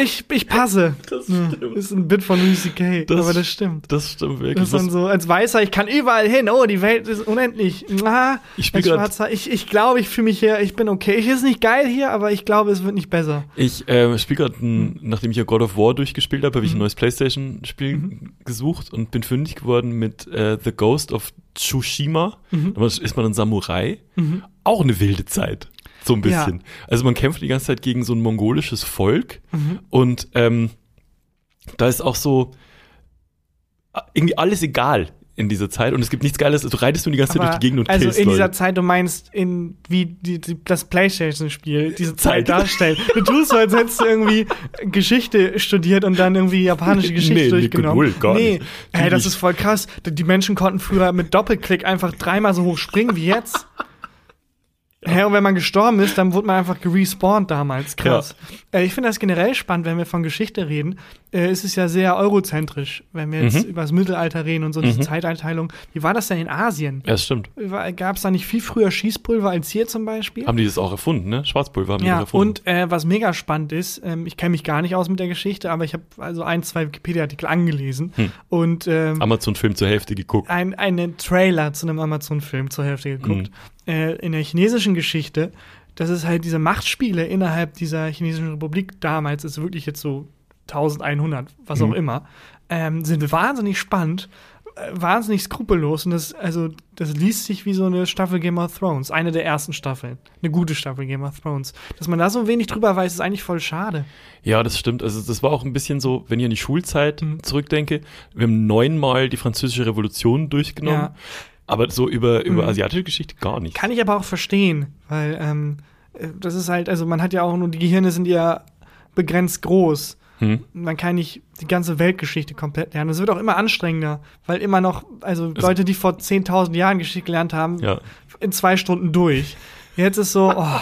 Ich, ich passe. Das Ja, stimmt. ist ein Bit von Lucy Kay, Das- aber das stimmt. Das stimmt wirklich. Das ist dann Das- so, als Weißer, ich kann überall hin, oh, die Welt ist unendlich. Ah, Ich spiel als Schwarzer, ich, ich glaube, ich fühle mich hier, ich bin okay. Ich ist nicht geil hier, aber ich glaube, es wird nicht besser. Ich äh, spiele gerade, Hm. nachdem ich ja God of War durchgespielt habe, habe ich ein Mhm. neues PlayStation-Spiel Mhm. gesucht und bin fündig geworden mit äh, The Ghost of Tsushima. Mhm. Da ist man ein Samurai. Mhm. Auch eine wilde Zeit. So ein Ja. bisschen. Also man kämpft die ganze Zeit gegen so ein mongolisches Volk Mhm. und ähm, da ist auch so äh, irgendwie alles egal in dieser Zeit und es gibt nichts Geiles. Du reitest nur die ganze Zeit durch die Gegend und also killst in Leute. dieser Zeit, du meinst, in wie die, die, das Playstation-Spiel diese Zeit Zeit. darstellt. Du tust so, als hättest du irgendwie Geschichte studiert und dann irgendwie japanische Geschichte Nee, nee, durchgenommen. null, gar nee, ey, das ist voll krass. Die Menschen konnten früher mit Doppelklick einfach dreimal so hoch springen wie jetzt. Hä, und wenn man gestorben ist, dann wurde man einfach gerespawnt damals. Krass. Äh, ich finde das generell spannend, wenn wir von Geschichte reden. Äh, es ist ja sehr eurozentrisch, wenn wir jetzt Mhm. über das Mittelalter reden und so diese Mhm. Zeiteinteilung. Wie war das denn in Asien? ja, das stimmt. Gab es da nicht viel früher Schießpulver als hier zum Beispiel? Haben die das auch erfunden, ne? Schwarzpulver haben die ja, das erfunden. und äh, was mega spannend ist, ähm, ich kenne mich gar nicht aus mit der Geschichte, aber ich habe also ein, zwei Wikipedia-Artikel angelesen Hm. und ähm, Amazon-Film zur Hälfte geguckt. ein, einen Trailer zu einem Amazon-Film zur Hälfte geguckt. Mhm. Äh, in der chinesischen Geschichte, dass es halt diese Machtspiele innerhalb dieser chinesischen Republik damals, ist wirklich jetzt so 1100, was auch Mhm. immer, ähm, sind wahnsinnig spannend, äh, wahnsinnig skrupellos und das, also, das liest sich wie so eine Staffel Game of Thrones, eine der ersten Staffeln, eine gute Staffel Game of Thrones. Dass man da so wenig drüber weiß, ist eigentlich voll schade. Ja, das stimmt. Also das war auch ein bisschen so, wenn ich an die Schulzeit Mhm. zurückdenke, wir haben neunmal die französische Revolution durchgenommen, Ja. Aber so über, über Mhm. asiatische Geschichte gar nicht. Kann ich aber auch verstehen, weil ähm, äh, das ist halt, also man hat ja auch nur, die Gehirne sind ja begrenzt groß. Hm? Man kann nicht die ganze Weltgeschichte komplett lernen. Es wird auch immer anstrengender, weil immer noch, also Es- Leute, die vor 10.000 Jahren Geschichte gelernt haben, Ja. in zwei Stunden durch. Jetzt ist so, oh,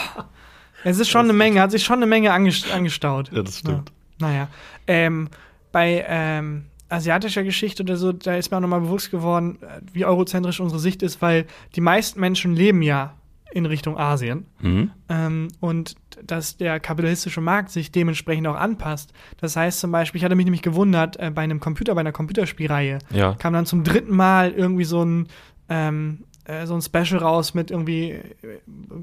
es ist schon eine Menge, hat sich schon eine Menge angest angestaut. ja, das stimmt. Ja. Naja, ähm, bei ähm, asiatischer Geschichte oder so, da ist mir auch nochmal bewusst geworden, äh, wie eurozentrisch unsere Sicht ist, weil die meisten Menschen leben ja in Richtung Asien Hm? ähm, und dass der kapitalistische Markt sich dementsprechend auch anpasst. Das heißt zum Beispiel, ich hatte mich nämlich gewundert, äh, bei einem Computer, bei einer Computerspielreihe, Ja. kam dann zum dritten Mal irgendwie so ein ähm, äh, so ein Special raus mit irgendwie äh,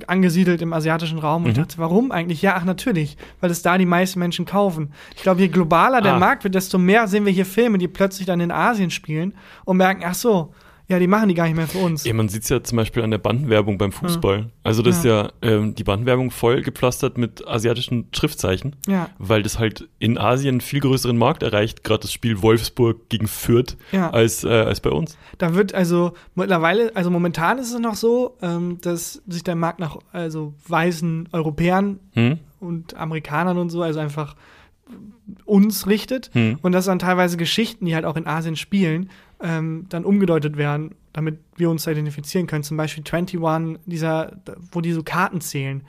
angesiedelt im asiatischen Raum und Mhm. dachte, warum eigentlich? Ja, ach natürlich, weil es da die meisten Menschen kaufen. Ich glaube, je globaler der Ah. Markt wird, desto mehr sehen wir hier Filme, die plötzlich dann in Asien spielen und merken, ach so, ja, die machen die gar nicht mehr für uns. Ja, man sieht es ja zum Beispiel an der Bandenwerbung beim Fußball. Also das ist ja ähm, die Bandenwerbung voll gepflastert mit asiatischen Schriftzeichen, Ja, weil das halt in Asien einen viel größeren Markt erreicht, gerade das Spiel Wolfsburg gegen Fürth, ja. als, äh, als bei uns. Da wird also mittlerweile, also momentan ist es noch so, ähm, dass sich der Markt nach also weißen Europäern Hm? und Amerikanern und so, also einfach uns richtet Hm? und dass dann teilweise Geschichten, die halt auch in Asien spielen, ähm, dann umgedeutet werden, damit wir uns identifizieren können. Zum Beispiel 21, dieser, wo die so Karten zählen.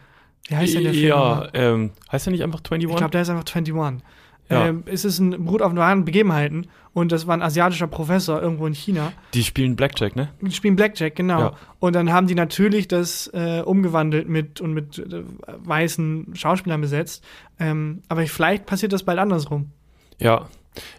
Wie heißt denn der Film? ja, ähm, heißt der nicht einfach 21? Ich glaube, der ist einfach 21. Ja. ähm, es ist ein beruht auf wahren Begebenheiten und das war ein asiatischer Professor irgendwo in China. Die spielen Blackjack, ne? Die spielen Blackjack, genau. Ja. Und dann haben die natürlich das äh, umgewandelt mit und mit äh, weißen Schauspielern besetzt. Ähm, aber vielleicht passiert das bald andersrum. Ja.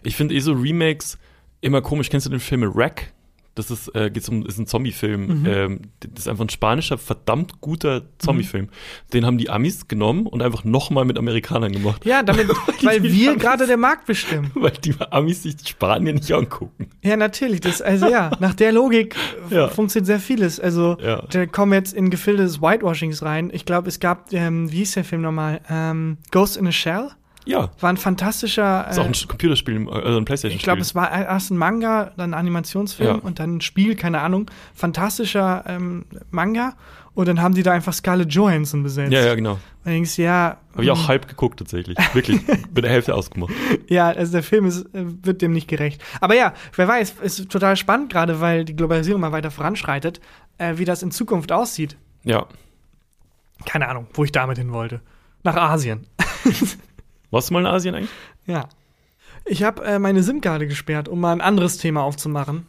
Ich finde eh so Remakes immer komisch. Kennst du den Film Wreck? Das ist, äh, geht's um, ist ein Zombie-Film. Mhm. Ähm, das ist einfach ein spanischer, verdammt guter Zombie-Film. Den haben die Amis genommen und einfach nochmal mit Amerikanern gemacht. Ja, damit, [LAUGHS] weil Die wir gerade der Markt bestimmen. [LAUGHS] Weil die Amis sich Spanien nicht angucken. Ja, natürlich. Das, also ja, nach der Logik [LAUGHS] Ja. funktioniert sehr vieles. Also Ja. da kommen jetzt in Gefilde des Whitewashings rein. Ich glaube, es gab, ähm, wie hieß der Film nochmal? Ähm, Ghost in a Shell? Ja. War ein fantastischer. Ist auch äh, ein Computerspiel, im- also ein Playstation-Spiel. ich glaube, es war erst ein Manga, dann ein Animationsfilm Ja. und dann ein Spiel, keine Ahnung. Fantastischer ähm, Manga. Und dann haben die da einfach Scarlett Johansson besetzt. Ja, ja, genau. Und dann denkst du, ja. Habe ich auch hm, halb geguckt tatsächlich. Wirklich. [LAUGHS] Mit der Hälfte ausgemacht. Ja, also der Film ist, äh, wird dem nicht gerecht. Aber ja, wer weiß, ist total spannend, gerade weil die Globalisierung mal weiter voranschreitet, äh, wie das in Zukunft aussieht. Ja. Keine Ahnung, wo ich damit hin wollte. Nach Asien. [LAUGHS] Warst du mal in Asien eigentlich? Ja. Ich habe äh, meine SIM-Karte gesperrt, um mal ein anderes Thema aufzumachen,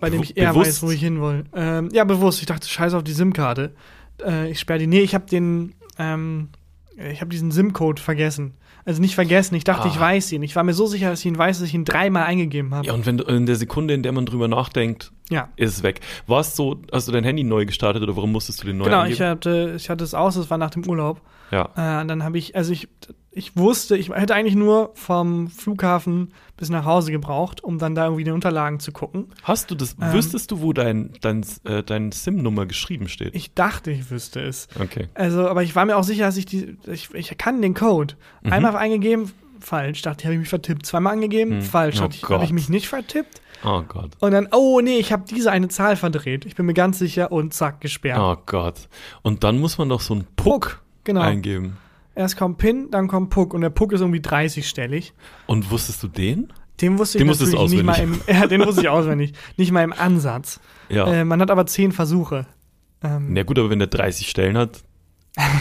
bei dem ich eher weiß, wo ich hin will. Ähm, ja, bewusst. Ich dachte, scheiß auf die SIM-Karte. Äh, ich sperre die. Nee, ich habe den, ähm, ich habe diesen SIM-Code vergessen. Also nicht vergessen, ich dachte, Ah. ich weiß ihn. Ich war mir so sicher, dass ich ihn weiß, dass ich ihn dreimal eingegeben habe. Ja, und wenn du in der Sekunde, in der man drüber nachdenkt, Ja. ist es weg. War es so, hast du dein Handy neu gestartet oder warum musstest du den neu Genau, angeben? ich hatte, ich hatte es aus, es war nach dem Urlaub. ja. Äh, dann habe ich, also ich, ich wusste, ich hätte eigentlich nur vom Flughafen bis nach Hause gebraucht, um dann da irgendwie die Unterlagen zu gucken. Hast du das, Ähm. wüsstest du, wo dein, dein, äh, dein SIM-Nummer geschrieben steht? Ich dachte, ich wüsste es. okay. Also, aber ich war mir auch sicher, dass ich die, ich, ich kann den Code. Mhm. Einmal eingegeben, falsch. Dachte ich, habe ich mich vertippt. Zweimal angegeben, Mhm. falsch. Oh ich, habe ich mich nicht vertippt. Oh Gott. Und dann, oh nee, ich habe diese eine Zahl verdreht. Ich bin mir ganz sicher und zack, gesperrt. Oh Gott. Und dann muss man doch so einen Puck Genau. eingeben. Erst kommt PIN, dann kommt Puck. Und der Puck ist irgendwie 30-stellig. Und wusstest du den? Den wusste ich Den wusstest natürlich du nicht mal im, [LAUGHS] ja, den wusste ich auswendig. Nicht mal im Ansatz. Ja. Äh, man hat aber zehn Versuche. Ähm, Na gut, aber wenn der 30 Stellen hat,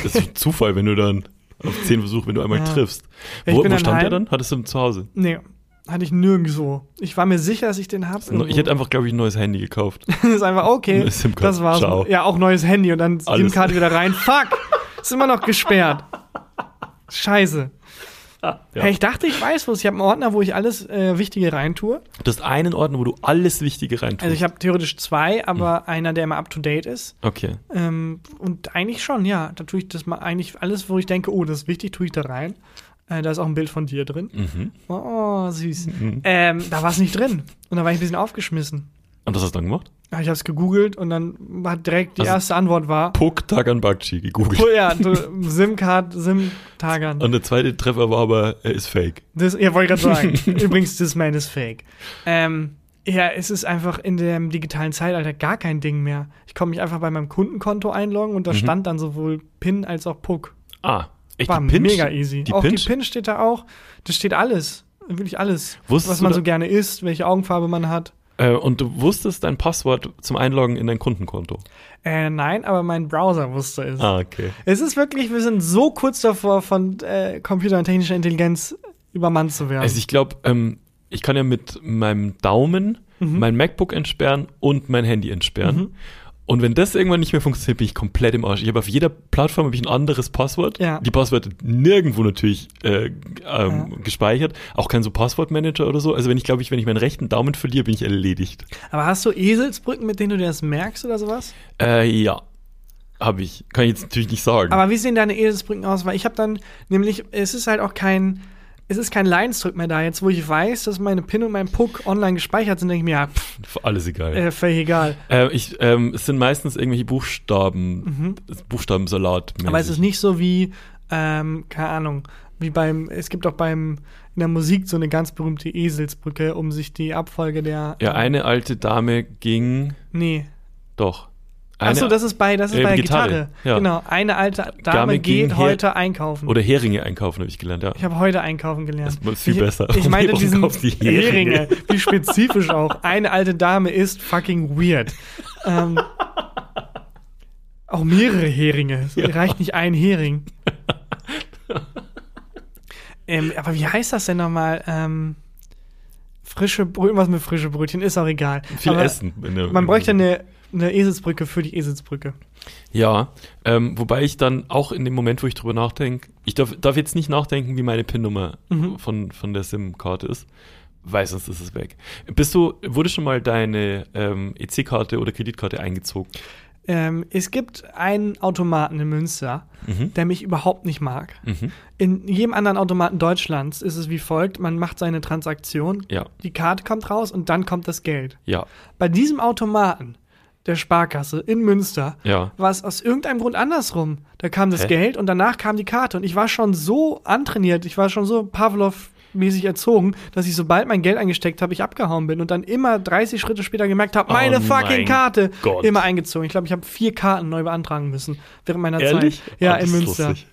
das ist Zufall, wenn du dann auf 10 Versuche, wenn du einmal Ja. triffst. Wo, wo stand der dann? Hattest du ihn zu Hause? Nee, hatte ich nirgendwo. Ich war mir sicher, dass ich den habe. Ich hätte einfach, glaube ich, ein neues Handy gekauft. [LAUGHS] Das ist einfach, okay, das war's. Ciao. Ja, auch neues Handy und dann. SIM-Karte wieder rein. Fuck! Ist immer noch gesperrt. Scheiße. Ja. Hey, ich dachte, ich weiß wo es. Ich habe einen Ordner, wo ich alles äh, Wichtige reintue. Du hast einen Ordner, wo du alles Wichtige reintust. Also ich habe theoretisch zwei, Hm. aber einer, der immer up-to-date ist. okay. Ähm, und eigentlich schon, ja. Da tue ich das mal eigentlich alles, wo ich denke, oh, das ist wichtig, tue ich da rein. Äh, da ist auch ein Bild von dir drin. Mhm. Oh, süß. Mhm. Ähm, da war es nicht drin. Und da war ich ein bisschen aufgeschmissen. Und was hast du dann gemacht? Ja, Ich habe es gegoogelt und dann war direkt die Also- erste Antwort war, Puck Tagan Bakchi gegoogelt. oh ja, SIM-Card, SIM-Tagan. Und der zweite Treffer war aber, er ist fake. Das, ja, wollte ich gerade sagen. [LAUGHS] Übrigens, das Man ist fake. Ähm, ja, es ist einfach in dem digitalen Zeitalter gar kein Ding mehr. Ich konnte mich einfach bei meinem Kundenkonto einloggen und da Mhm. stand dann sowohl PIN als auch Puck. Ah, echt War die Pin? mega easy. Die auch Pin? die PIN steht da auch. Da steht alles. Wirklich alles. Wusstest was man so gerne isst, welche Augenfarbe man hat. Äh, und du wusstest dein Passwort zum Einloggen in dein Kundenkonto. Äh, nein, aber mein Browser wusste es. Ah, okay. Es ist wirklich, wir sind so kurz davor, von äh, Computer und technischer Intelligenz übermannt zu werden. Also ich glaube, ähm, ich kann ja mit meinem Daumen Mhm. mein MacBook entsperren und mein Handy entsperren. Mhm. Und wenn das irgendwann nicht mehr funktioniert, bin ich komplett im Arsch. Ich habe auf jeder Plattform habe ich ein anderes Passwort. Ja. Die Passwörter nirgendwo natürlich äh, ähm, Ja. gespeichert. Auch kein so Passwortmanager oder so. Also wenn ich glaube ich, wenn ich meinen rechten Daumen verliere, bin ich erledigt. aber hast du Eselsbrücken, mit denen du dir das merkst oder sowas? Äh, ja, habe ich. Kann ich jetzt natürlich nicht sagen. Aber wie sehen deine Eselsbrücken aus? Weil ich habe dann nämlich, es ist halt auch kein, es ist kein Linesdrück mehr da. Jetzt, wo ich weiß, dass meine PIN und mein Puck online gespeichert sind, denke ich mir, ja, pff, Alles egal. äh, völlig egal. Äh, ich, ähm, es sind meistens irgendwelche Buchstaben, Mhm. Buchstabensalat. Aber es ist nicht so wie, ähm, keine Ahnung, wie beim, es gibt auch beim, in der Musik so eine ganz berühmte Eselsbrücke, um sich die Abfolge der. Ja, eine alte Dame ging Nee. doch. Achso, das ist bei, das ist äh, bei der Gitarre, Gitarre. ja. Genau. Eine alte Dame geht her- heute einkaufen. oder Heringe einkaufen, habe ich gelernt, ja. ich habe heute einkaufen gelernt. Das ist viel ich, besser. Ich meine diesen die Heringe? Heringe? wie spezifisch auch. Eine alte Dame ist fucking weird. ähm, auch mehrere Heringe. Es Ja. reicht nicht ein Hering. Ähm, aber wie heißt das denn nochmal? Ähm, frische Brötchen, was mit frische Brötchen, ist auch egal. Viel aber Essen. Man bräuchte eine, eine Eselsbrücke für die Eselsbrücke. Ja, ähm, wobei ich dann auch in dem Moment, wo ich drüber nachdenke, ich darf, darf jetzt nicht nachdenken, wie meine PIN-Nummer Mhm. von, von der SIM-Karte ist, weil sonst ist es weg. Bist du, wurde schon mal deine ähm, EC-Karte oder Kreditkarte eingezogen? Ähm, es gibt einen Automaten in Münster, Mhm. der mich überhaupt nicht mag. Mhm. In jedem anderen Automaten Deutschlands ist es wie folgt: Man macht seine Transaktion, Ja, die Karte kommt raus und dann kommt das Geld. ja, Bei diesem Automaten der Sparkasse in Münster ja. war es aus irgendeinem Grund andersrum. Da kam das Hä? Geld und danach kam die Karte. Und ich war schon so antrainiert, ich war schon so Pavlov-mäßig erzogen, dass ich, sobald mein Geld eingesteckt habe, ich abgehauen bin und dann immer 30 Schritte später gemerkt habe, Oh meine fucking mein Karte Gott. immer eingezogen. Ich glaube, ich habe vier Karten neu beantragen müssen während meiner Ehrlich? Zeit. Ja, das in Münster. lustig.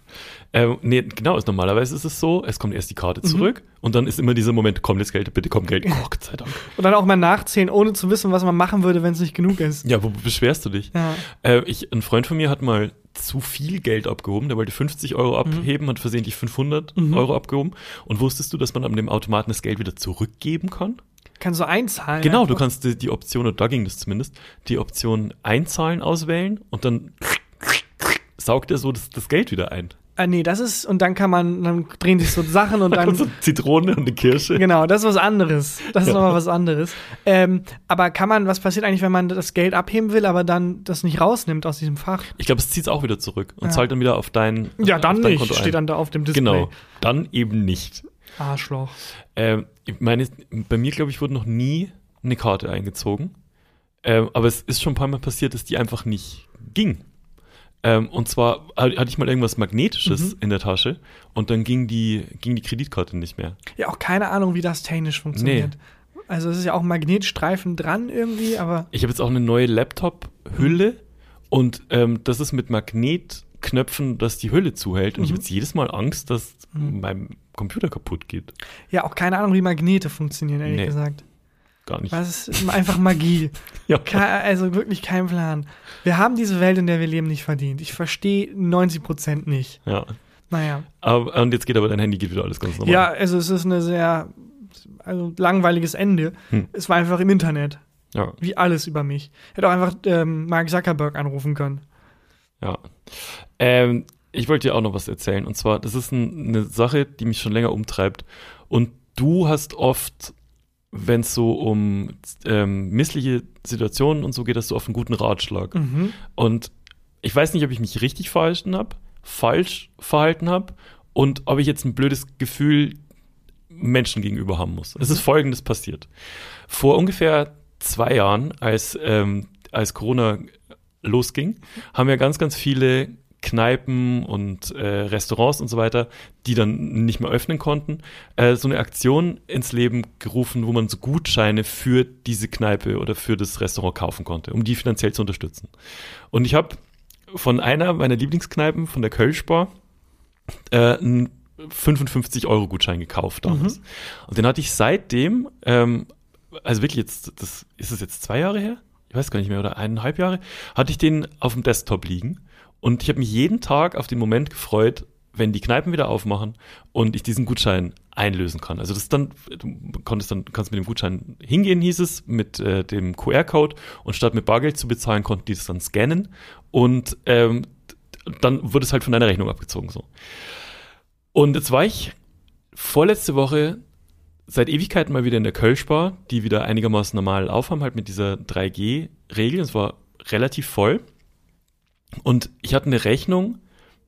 Ähm, nee, genau, ist, normalerweise ist es so, es kommt erst die Karte Mhm. zurück und dann ist immer dieser Moment, kommt jetzt Geld, bitte kommt Geld. Oh, Gott sei Dank. Und dann auch mal nachzählen, ohne zu wissen, was man machen würde, wenn es nicht genug ist. Ja, wo beschwerst du dich? Ja. Äh, ich, ein Freund von mir hat mal zu viel Geld abgehoben. Der wollte 50 Euro Mhm. abheben, hat versehentlich 500 Euro abgehoben. Und wusstest du, dass man an dem Automaten das Geld wieder zurückgeben kann? Kannst du einzahlen. Genau, du einfach. kannst die, die Option, oder da ging das zumindest, die Option Einzahlen auswählen und dann saugt er so das, das Geld wieder ein. Ah, nee, das ist, und dann kann man, dann drehen sich so Sachen und [LAUGHS] Da kommt so dann. Zitrone und eine Kirsche. Genau, das ist was anderes. Das ist Ja. nochmal was anderes. Ähm, aber kann man, was passiert eigentlich, wenn man das Geld abheben will, aber dann das nicht rausnimmt aus diesem Fach? Ich glaube, es zieht es auch wieder zurück und Ja. zahlt dann wieder auf dein Ja, dann dein nicht, Konto steht ein. dann da auf dem Display. Genau, dann eben nicht. Arschloch. Ähm, ich meine, bei mir, glaube ich, wurde noch nie eine Karte eingezogen. Ähm, aber es ist schon ein paar Mal passiert, dass die einfach nicht ging. Ähm, und zwar ha- hatte ich mal irgendwas Magnetisches Mhm. in der Tasche und dann ging die, ging die Kreditkarte nicht mehr. Ja, auch keine Ahnung, wie das technisch funktioniert. Also es ist ja auch ein Magnetstreifen dran irgendwie, aber Ich habe jetzt auch eine neue Laptop-Hülle und ähm, das ist mit Magnetknöpfen, dass die Hülle zuhält. Und ich Mhm. habe jetzt jedes Mal Angst, dass mein Computer kaputt geht. ja auch keine Ahnung, wie Magnete funktionieren, ehrlich Nee. gesagt. Gar nicht. Das ist einfach Magie. [LAUGHS] Ja. Also wirklich kein Plan. Wir haben diese Welt, in der wir leben, nicht verdient. Ich verstehe 90 Prozent nicht. ja. Naja. Aber, und jetzt geht aber dein Handy, geht wieder alles ganz normal. Ja, also es ist eine sehr also langweiliges Ende. Hm. Es war einfach im Internet. Ja. Wie alles über mich. Hätte auch einfach ähm, Mark Zuckerberg anrufen können. Ja. Ähm, ich wollte dir auch noch was erzählen. Und zwar, das ist ein, eine Sache, die mich schon länger umtreibt. Und du hast oft, wenn es so um ähm, missliche Situationen und so geht, hast du oft einen guten Ratschlag. Mhm. Und ich weiß nicht, ob ich mich richtig verhalten habe, falsch verhalten habe und ob ich jetzt ein blödes Gefühl Menschen gegenüber haben muss. Es ist Folgendes passiert. Vor ungefähr zwei Jahren, als, ähm, als Corona losging, haben ja ganz, ganz viele Kneipen und äh, Restaurants und so weiter, die dann nicht mehr öffnen konnten, äh, so eine Aktion ins Leben gerufen, wo man so Gutscheine für diese Kneipe oder für das Restaurant kaufen konnte, um die finanziell zu unterstützen. Und ich habe von einer meiner Lieblingskneipen, von der Kölschbar, äh, einen 55-Euro-Gutschein gekauft damals. Und den hatte ich seitdem, ähm, also wirklich jetzt, das ist es jetzt zwei Jahre her? Ich weiß gar nicht mehr, oder eineinhalb Jahre, hatte ich den auf dem Desktop liegen. Und ich habe mich jeden Tag auf den Moment gefreut, wenn die Kneipen wieder aufmachen und ich diesen Gutschein einlösen kann. Also das dann, du konntest dann, kannst mit dem Gutschein hingehen, hieß es, mit äh, dem QR-Code und statt mit Bargeld zu bezahlen, konnten die das dann scannen und ähm, dann wurde es halt von deiner Rechnung abgezogen so. Und jetzt war ich vorletzte Woche seit Ewigkeiten mal wieder in der Kölschbar, die wieder einigermaßen normal aufhaben, halt mit dieser 3G-Regel. Es war relativ voll. Und ich hatte eine Rechnung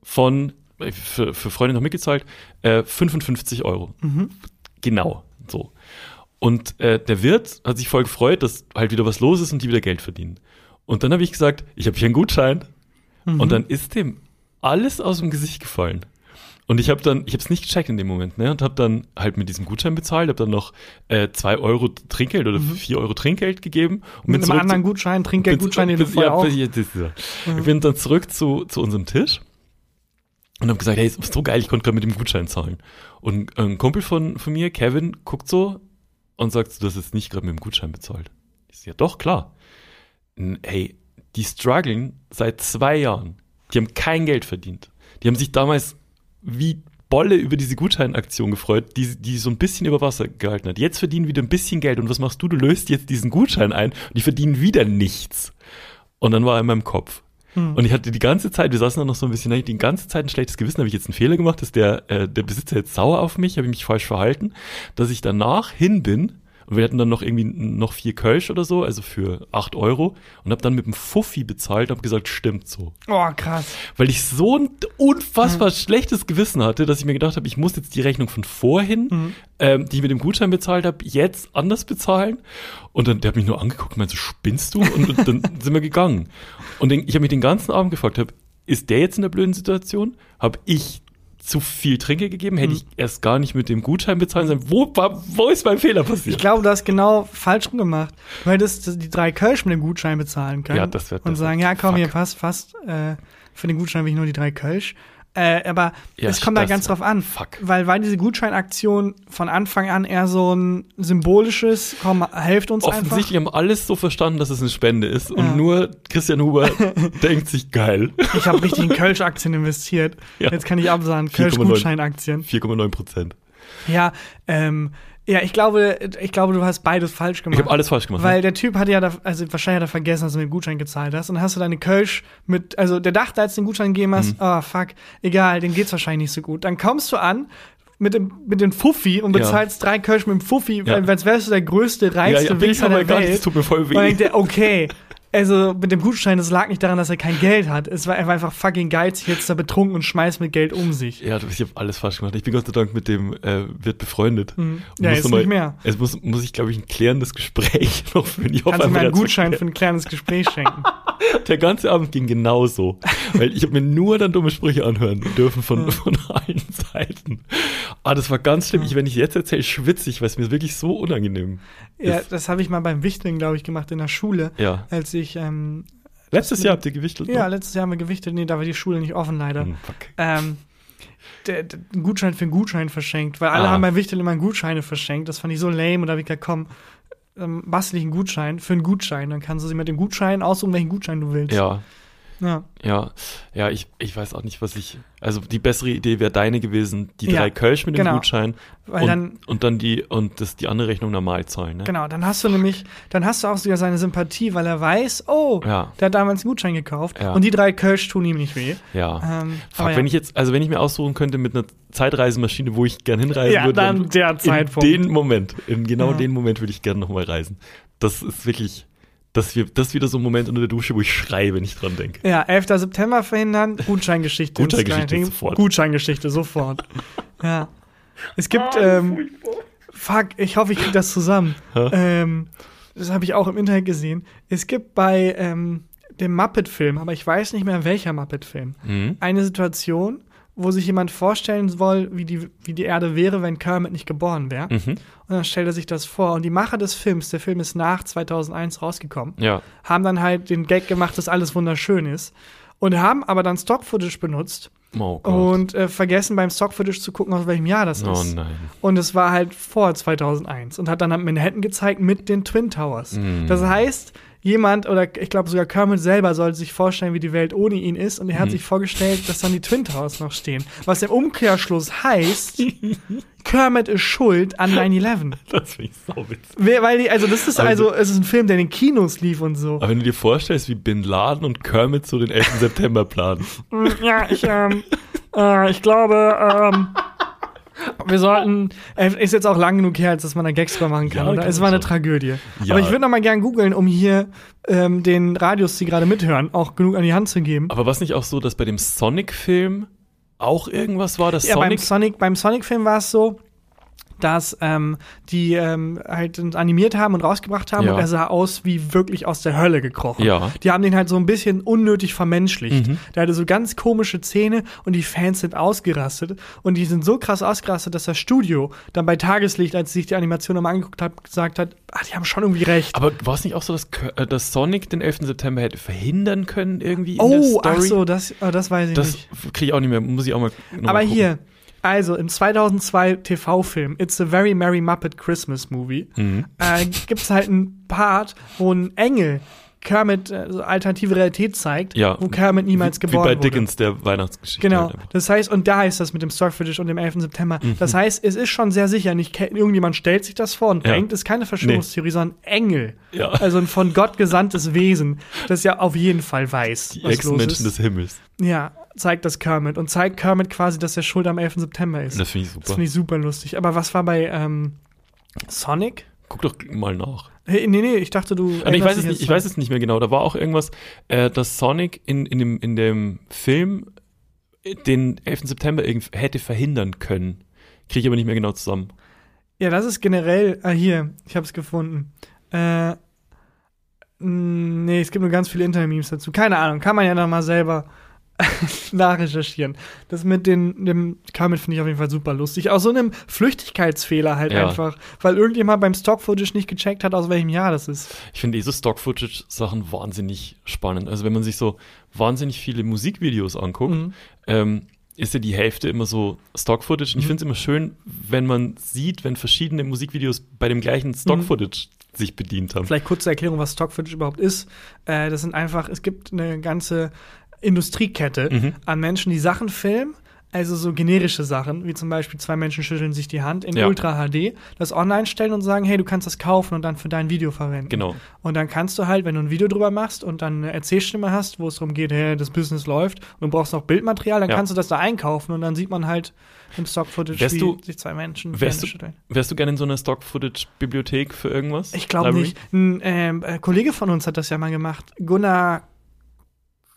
von, äh, für, für Freunde noch mitgezahlt, äh, 55 Euro. Genau, so. Und äh, der Wirt hat sich voll gefreut, dass halt wieder was los ist und die wieder Geld verdienen. Und dann habe ich gesagt, ich habe hier einen Gutschein. Und dann ist dem alles aus dem Gesicht gefallen. Und ich habe dann, ich habe es nicht gecheckt in dem Moment, ne? Und habe dann halt mit diesem Gutschein bezahlt, habe dann noch äh, zwei Euro Trinkgeld oder vier Euro Trinkgeld gegeben. Und Mit einem anderen Gutschein, Trinkgeldgutschein, den du vorher auch. ja, das ja. Ich bin dann zurück zu, zu unserem Tisch und habe gesagt, hey, ist so geil, ich konnte gerade mit dem Gutschein zahlen. Und ein Kumpel von, von mir, Kevin, guckt so und sagt, du hast jetzt nicht gerade mit dem Gutschein bezahlt. Ich so, ja doch, klar. N- Hey, die strugglen seit zwei Jahren. Die haben kein Geld verdient. Die haben sich damals wie Bolle über diese Gutscheinaktion gefreut, die, die so ein bisschen über Wasser gehalten hat. Jetzt verdienen wieder ein bisschen Geld und was machst du? Du löst jetzt diesen Gutschein ein und die verdienen wieder nichts. Und dann war er in meinem Kopf. Hm. Und ich hatte die ganze Zeit, wir saßen da noch so ein bisschen, die ganze Zeit ein schlechtes Gewissen, habe ich jetzt einen Fehler gemacht, ist der, äh, der Besitzer jetzt sauer auf mich, habe ich mich falsch verhalten, dass ich danach hin bin und wir hatten dann noch irgendwie noch vier Kölsch oder so, also für acht Euro und habe dann mit dem Fuffi bezahlt und habe gesagt, stimmt so. Oh, krass. Weil ich so ein unfassbar schlechtes Gewissen hatte, dass ich mir gedacht habe, ich muss jetzt die Rechnung von vorhin, Mhm. ähm, die ich mit dem Gutschein bezahlt habe, jetzt anders bezahlen. Und dann, der hat mich nur angeguckt und meinte, so, spinnst du? Und, und dann [LAUGHS] sind wir gegangen. Und den, ich habe mich den ganzen Abend gefragt, hab, ist der jetzt in der blöden Situation? Habe ich zu viel Trinke gegeben? Hätte Mhm. ich erst gar nicht mit dem Gutschein bezahlen sollen? Wo, wo ist mein Fehler Ich passiert? glaube, du hast genau falsch rum gemacht. Du hättest die drei Kölsch mit dem Gutschein bezahlen können. Ja, das wär- Und das sagen, ja, komm, fuck. hier passt, fast. Äh, für den Gutschein will ich nur die drei Kölsch. Äh, aber Ja, es kommt da ganz drauf an. fuck. Weil war diese Gutscheinaktion von Anfang an eher so ein symbolisches, komm, helft uns Offensichtlich haben alles so verstanden, dass es eine Spende ist. Und Ja. nur Christian Huber [LAUGHS] denkt sich geil. einfach. Ich habe richtig in Kölsch-Aktien investiert. Ja. Jetzt kann ich absagen, 4,9. Kölsch-Gutscheinaktien. 4,9 Prozent. Ja, ähm, ja, ich glaube, ich glaube, du hast beides falsch gemacht. Ich habe alles falsch gemacht. Weil ne? der Typ hatte ja, da, also wahrscheinlich hat er vergessen, dass du mit dem Gutschein gezahlt hast. Und dann hast du deine Kölsch mit, also der dachte, als du den Gutschein gegeben hast, Mhm. ah, fuck, egal, den geht's wahrscheinlich nicht so gut. Dann kommst du an mit dem, mit dem Fuffi und Ja. bezahlst drei Kölsch mit dem Fuffi, Ja. weil, als wärst du der größte, ja, reichste ja, ich Wichser aber der gar nicht, Welt. es tut mir voll Und weh. denkt er, okay, also mit dem Gutschein, das lag nicht daran, dass er kein Geld hat. Es war er war einfach fucking geizig, jetzt er betrunken und schmeißt mit Geld um sich. Ja, du- ich habe alles falsch gemacht. Ich bin Gott sei Dank mit dem äh, Wirt befreundet. Mhm. Ja, jetzt mal- nicht mehr. Es muss, muss ich, glaube ich, ein klärendes Gespräch [LAUGHS] noch führen. Ich hoffe Kannst du mir einen Gutschein für ein kleines Gespräch schenken? [LAUGHS] Der ganze Abend ging genauso. weil ich habe mir nur dann dumme Sprüche anhören dürfen von, von allen Seiten. Ah, das war ganz schlimm. Ich, wenn ich jetzt erzähle, schwitze ich, weil es mir wirklich so unangenehm Ja, ist. das habe ich mal beim Wichteln, glaube ich, gemacht in der Schule, Ja. als ich ähm, Letztes Jahr habt ihr gewichtelt? Ja, ne? letztes Jahr haben wir gewichtet. Nee, da war die Schule nicht offen, leider. Hm, fuck. Ähm, der, der, einen Gutschein für einen Gutschein verschenkt, weil alle Ah. haben beim Wichteln immer Gutscheine verschenkt. Das fand ich so lame. Und da habe ich gesagt, komm, ähm, bastel ich einen Gutschein für einen Gutschein. Dann kannst du sie mit dem Gutschein aussuchen, welchen Gutschein du willst. Ja, ja. ja, ja, ich, ich weiß auch nicht, was ich. Also die bessere Idee wäre deine gewesen, die Ja, drei Kölsch mit dem genau. Gutschein Weil und, dann, und dann die und das die andere Rechnung normal zahlen, ne? genau, dann hast du nämlich, dann hast du auch sogar seine Sympathie, weil er weiß, oh, Ja. der hat damals einen Gutschein gekauft. Ja. Und die drei Kölsch tun ihm nicht weh. Ja. Ähm, Fuck, wenn ich jetzt, also wenn ich mir aussuchen könnte mit einer Zeitreisemaschine, wo ich gern hinreisen Ja, würde, dann der Zeitpunkt. In den Moment, in genau den Moment würde ich gerne nochmal reisen. Das ist wirklich, das, wir, das ist wieder so ein Moment unter der Dusche, wo ich schreie, wenn ich dran denke. Ja, 11. September verhindern, [LAUGHS] Gutscheingeschichte. Gutscheingeschichte sofort. Gutscheingeschichte, sofort. [LAUGHS] ja. Es gibt, ähm, fuck, ich hoffe, ich kriege das zusammen. [LAUGHS] Ähm, das habe ich auch im Internet gesehen. Es gibt bei ähm, dem Muppet-Film, aber ich weiß nicht mehr welcher Muppet-Film, Mhm. eine Situation, wo sich jemand vorstellen soll, wie die, wie die Erde wäre, wenn Kermit nicht geboren wäre. Mhm. Und dann stellt er sich das vor. Und die Macher des Films, der Film ist nach 2001 rausgekommen, Ja. haben dann halt den Gag gemacht, dass alles wunderschön ist. Und haben aber dann Stock-Footage benutzt Oh und äh, vergessen beim Stock-Footage zu gucken, aus welchem Jahr das oh ist. nein. Und es war halt vor 2001 und hat dann Manhattan gezeigt mit den Twin Towers. Mm. Das heißt, jemand oder ich glaube sogar Kermit selber sollte sich vorstellen, wie die Welt ohne ihn ist und er hat Mhm. sich vorgestellt, dass dann die Twin Towers noch stehen. Was im Umkehrschluss heißt, [LAUGHS] Kermit ist schuld an 9-11. Das finde ich sauwitzig. Wer- Weil die, also das ist Also- also, es ist ein Film, der in den Kinos lief und so. Aber wenn du dir vorstellst, wie Bin Laden und Kermit so den 11. September planen. Ja, ich, ähm, äh, ich glaube, ähm, wir sollten, ist jetzt auch lang genug her, als dass man da Gags drüber machen kann, Ja, oder? kann Es war eine schon. Tragödie. Ja. Aber ich würde noch mal gern googeln, um hier ähm, den Radios, die gerade mithören, auch genug an die Hand zu geben. Aber war es nicht auch so, dass bei dem Sonic-Film auch irgendwas war, dass Ja, beim Sonic. Sonic, beim Sonic-Film war es so, dass ähm, die ähm, halt animiert haben und rausgebracht haben Ja. und er sah aus wie wirklich aus der Hölle gekrochen. Ja. Die haben den halt so ein bisschen unnötig vermenschlicht. Mhm. Der hatte so ganz komische Zähne und die Fans sind ausgerastet und die sind so krass ausgerastet, dass das Studio dann bei Tageslicht, als sich die Animation nochmal angeguckt hat, gesagt hat, ah, die haben schon irgendwie recht. aber war es nicht auch so, dass, äh, dass Sonic den 11. September hätte verhindern können, irgendwie oh, ach so, das, oh, das weiß ich Das nicht. kriege ich auch nicht mehr, muss ich auch mal. Aber gucken. hier, also im 2002 TV-Film It's a Very Merry Muppet Christmas Movie Mhm. äh, gibt es halt einen Part, wo ein Engel Kermit äh, so alternative Realität zeigt, Ja. wo Kermit niemals wie, geboren Wie bei wurde. Dickens, der Weihnachtsgeschichte. Genau. halt. Das heißt, und da ist das mit dem Stock-Footage und dem 11. September. Das heißt, es ist schon sehr sicher. Nicht irgendjemand stellt sich das vor und Ja. denkt, es ist keine Verschwörungstheorie, sondern Engel. Ja. Also ein von Gott gesandtes Wesen, das ja auf jeden Fall weiß, Die was los Ex-Menschen ist. des Himmels. Ja, zeigt das Kermit und zeigt Kermit quasi, dass er schuld am 11. September ist. Das finde ich Das super. finde ich super lustig. Aber was war bei ähm, Sonic? Guck doch mal nach. Hey, nee, nee, ich dachte, du. Und ich weiß, es nicht, ich weiß es nicht mehr genau. Da war auch irgendwas, äh, dass Sonic in, in, dem, in dem Film den 11. September hätte verhindern können. Kriege ich aber nicht mehr genau zusammen. Ja, das ist generell. Ah, hier, ich habe es gefunden. Äh, nee, es gibt nur ganz viele Internet-Memes dazu. Keine Ahnung, kann man ja noch mal selber [LAUGHS] nachrecherchieren. Das mit den, dem Kermit finde ich auf jeden Fall super lustig. Aus so einem Flüchtigkeitsfehler halt Ja. einfach, weil irgendjemand beim Stock-Footage nicht gecheckt hat, aus welchem Jahr das ist. Ich finde diese Stock-Footage-Sachen wahnsinnig spannend. Also wenn man sich so wahnsinnig viele Musikvideos anguckt, Mhm. ähm, ist ja die Hälfte immer so Stock-Footage. Und ich Mhm. finde es immer schön, wenn man sieht, wenn verschiedene Musikvideos bei dem gleichen Stock-Footage sich bedient haben. Vielleicht kurze Erklärung, was Stock-Footage überhaupt ist. Äh, das sind einfach, es gibt eine ganze Industriekette Mhm. an Menschen, die Sachen filmen, also so generische Sachen, wie zum Beispiel zwei Menschen schütteln sich die Hand in Ja. Ultra HD, das online stellen und sagen, hey, du kannst das kaufen und dann für dein Video verwenden. Genau. Und dann kannst du halt, wenn du ein Video drüber machst und dann eine Erzählstimme hast, wo es darum geht, hey, das Business läuft und du brauchst noch Bildmaterial, dann Ja. kannst du das da einkaufen und dann sieht man halt im Stock-Footage, wie du- sich zwei Menschen wärst du- schütteln. Wärst du gerne in so einer Stock-Footage-Bibliothek für irgendwas? Ich glaube nicht. Ein ähm, äh, Kollege von uns hat das ja mal gemacht. Gunnar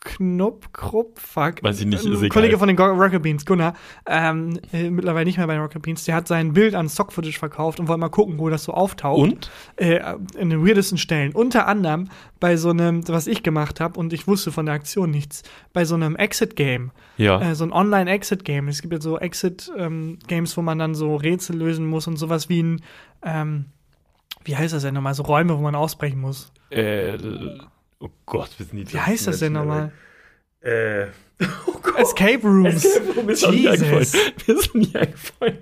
Knupp, Krupp, fuck. Weiß ich nicht, Ein ist egal. Kollege von den Rocket Beans, Gunnar, ähm, äh, mittlerweile nicht mehr bei den Rocket Beans, der hat sein Bild an Stock-Footage verkauft und wollte mal gucken, wo das so auftaucht. Und? Äh, in den weirdesten Stellen. Unter anderem bei so einem, was ich gemacht habe und ich wusste von der Aktion nichts, bei so einem Exit-Game. Ja. Äh, so ein Online-Exit-Game. Es gibt ja so Exit-Games, wo man dann so Rätsel lösen muss und sowas wie ein, ähm, wie heißt das denn nochmal? So Räume, wo man ausbrechen muss. Äh, oh Gott, wir sind die Wie heißt das denn nochmal? Äh, [LAUGHS] Escape Rooms. mir ist auch nie Jesus. Mir ist nie eingefallen.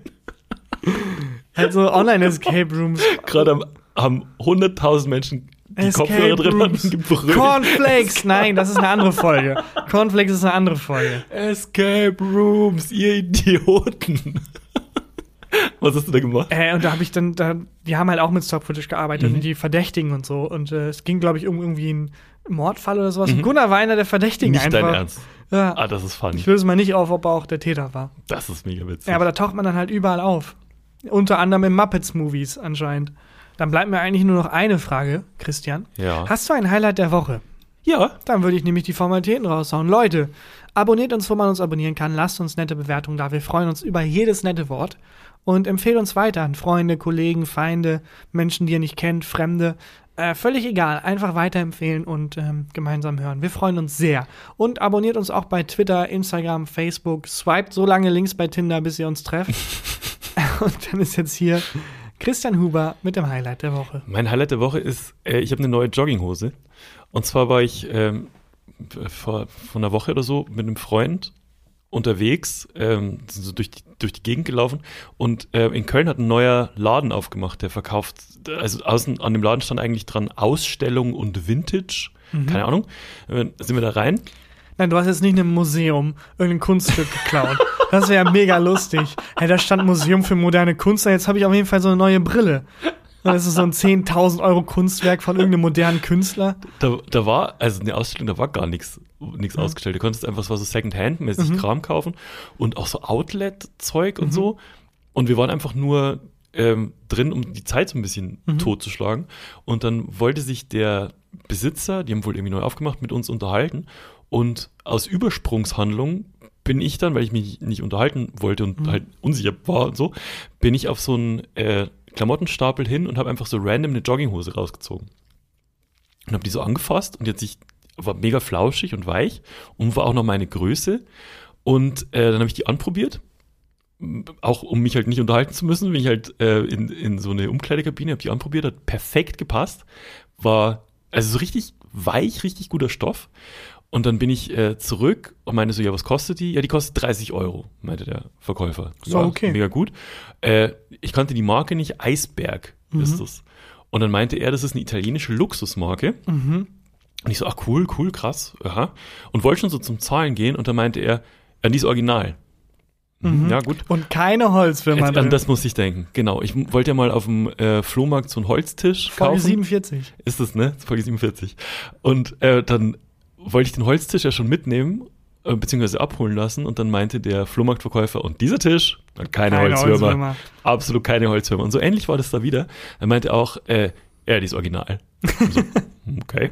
Also Online-Escape Rooms. Gerade haben, haben 100.000 Menschen die Kopfhörer drin Rooms. hatten gebrüllt. Cornflakes. Nein, das ist eine andere Folge. Cornflakes ist eine andere Folge. Escape Rooms, ihr Idioten. Was hast du da gemacht? Äh, und da habe ich dann, da, die haben halt auch mit Stock-Footage gearbeitet Mhm. und die Verdächtigen und so. Und äh, es ging, glaube ich, um irgendwie einen Mordfall oder sowas. Mhm. Und Gunnar war einer der Verdächtigen Nicht einfach. dein Ernst. Ja. Ah, das ist funny. Ich löse mal nicht auf, ob er auch der Täter war. Das ist mega witzig. Ja, aber da taucht man dann halt überall auf. Unter anderem in Muppets-Movies anscheinend. Dann bleibt mir eigentlich nur noch eine Frage, Christian. ja. Hast du ein Highlight der Woche? ja. Dann würde ich nämlich die Formalitäten raushauen. Leute, abonniert uns, wo man uns abonnieren kann. Lasst uns nette Bewertungen da. Wir freuen uns über jedes nette Wort. Und empfehlt uns weiter an Freunde, Kollegen, Feinde, Menschen, die ihr nicht kennt, Fremde. Äh, völlig egal. Einfach weiterempfehlen und ähm, gemeinsam hören. Wir freuen uns sehr. Und abonniert uns auch bei Twitter, Instagram, Facebook. Swiped so lange links bei Tinder, bis ihr uns trefft. [LAUGHS] und dann ist jetzt hier Christian Huber mit dem Highlight der Woche. Mein Highlight der Woche ist, äh, ich habe eine neue Jogginghose. Und zwar war ich ähm, vor, vor einer Woche oder so mit einem Freund unterwegs, ähm, sind so durch die, durch die Gegend gelaufen und äh, in Köln hat ein neuer Laden aufgemacht, der verkauft, also außen an dem Laden stand eigentlich dran Ausstellung und Vintage, keine Ahnung, äh, sind wir da rein Nein, du hast jetzt nicht in einem Museum irgendein Kunststück geklaut. Das wäre ja mega lustig. Hey, da stand Museum für moderne Kunst, jetzt habe ich auf jeden Fall so eine neue Brille. Das ist so ein 10.000 Euro Kunstwerk von irgendeinem modernen Künstler. Da, da war, also eine Ausstellung, da war gar nichts nichts ausgestellt. Du konntest einfach, so Second-Hand-mäßig Kram kaufen und auch so Outlet-Zeug und so. Und wir waren einfach nur ähm, drin, um die Zeit so ein bisschen totzuschlagen. Und dann wollte sich der Besitzer, die haben wohl irgendwie neu aufgemacht, mit uns unterhalten. Und aus Übersprungshandlung bin ich dann, weil ich mich nicht unterhalten wollte und halt unsicher war und so, bin ich auf so einen äh, Klamottenstapel hin und habe einfach so random eine Jogginghose rausgezogen und habe die so angefasst und jetzt ich war mega flauschig und weich und war auch noch meine Größe und äh, dann habe ich die anprobiert auch um mich halt nicht unterhalten zu müssen bin ich halt äh, in, in so eine Umkleidekabine habe die anprobiert hat perfekt gepasst war also so richtig weich richtig guter Stoff und dann bin ich äh, zurück und meinte so, ja, was kostet die? Ja, die kostet 30 Euro, meinte der Verkäufer. So, ja, okay. Mega gut. Äh, ich kannte die Marke nicht, Eisberg Mhm. ist das. Und dann meinte er, das ist eine italienische Luxusmarke. Und ich so, ach cool, cool, krass, aha. Und wollte schon so zum Zahlen gehen und dann meinte er, ja, die ist original. Mhm. Ja, gut. Und keine Holzfirma Jetzt, an das muss ich denken, genau. Ich wollte ja mal auf dem äh, Flohmarkt so einen Holztisch Folge kaufen. 47. Ist das, ne? Folge 47. Und äh, dann wollte ich den Holztisch ja schon mitnehmen, äh, beziehungsweise abholen lassen und dann meinte der Flohmarktverkäufer, und dieser Tisch, keine, Keine Holzwürmer. Holzwürmer. Absolut keine Holzwürmer. Und so ähnlich war das da wieder. Er meinte auch, äh, ja, die ist original. So, [LAUGHS] okay.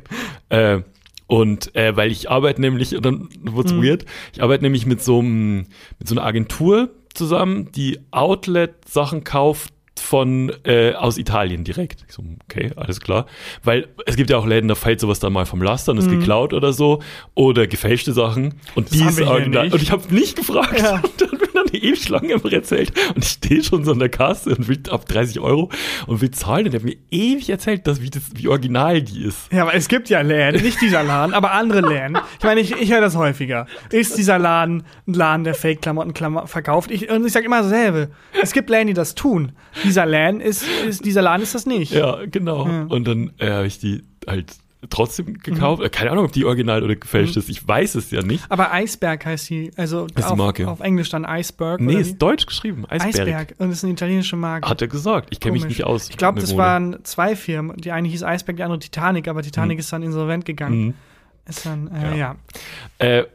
Äh, und äh, weil ich arbeite nämlich, dann wird's Mhm. weird, ich arbeite nämlich mit so, einem, mit so einer Agentur zusammen, die Outlet-Sachen kauft von äh, aus Italien direkt. Ich so, okay, alles klar. Weil es gibt ja auch Läden, da fällt sowas dann mal vom Laster und ist geklaut oder so. Oder gefälschte Sachen. Und Mhm. Das die ist original. Und ich habe nicht gefragt. Ja. [LAUGHS] Und dann bin dann die ewig lange immer erzählt. Und ich stehe schon so an der Kasse und will ab 30 Euro und will zahlen. Und der hat mir ewig erzählt, dass, wie, das, wie original die ist. Ja, aber es gibt ja Läden, nicht dieser Laden, aber andere Läden. Ich meine, ich, ich höre das häufiger. Ist dieser Laden ein Laden, der Fake-Klamotten verkauft? Ich, und ich sage immer dasselbe. Es gibt Läden, die das tun. Dieser Laden ist, ist dieser Laden ist das nicht. Ja, genau. Ja. Und dann äh, habe ich die halt trotzdem gekauft. Äh, Keine Ahnung, ob die original oder gefälscht ist. Ich weiß es ja nicht. Aber Eisberg heißt die, also ist die auf, Marke. auf Englisch dann Iceberg. Nee, ist wie? deutsch geschrieben. Eisberg. Eisberg. Und ist eine italienische Marke. Hat er gesagt. Ich kenne mich nicht aus. Ich glaube, das Mode. waren zwei Firmen. Die eine hieß Eisberg, die andere Titanic, aber Titanic ist dann insolvent gegangen. Mhm. Ist dann, äh, ja. Ja. Äh,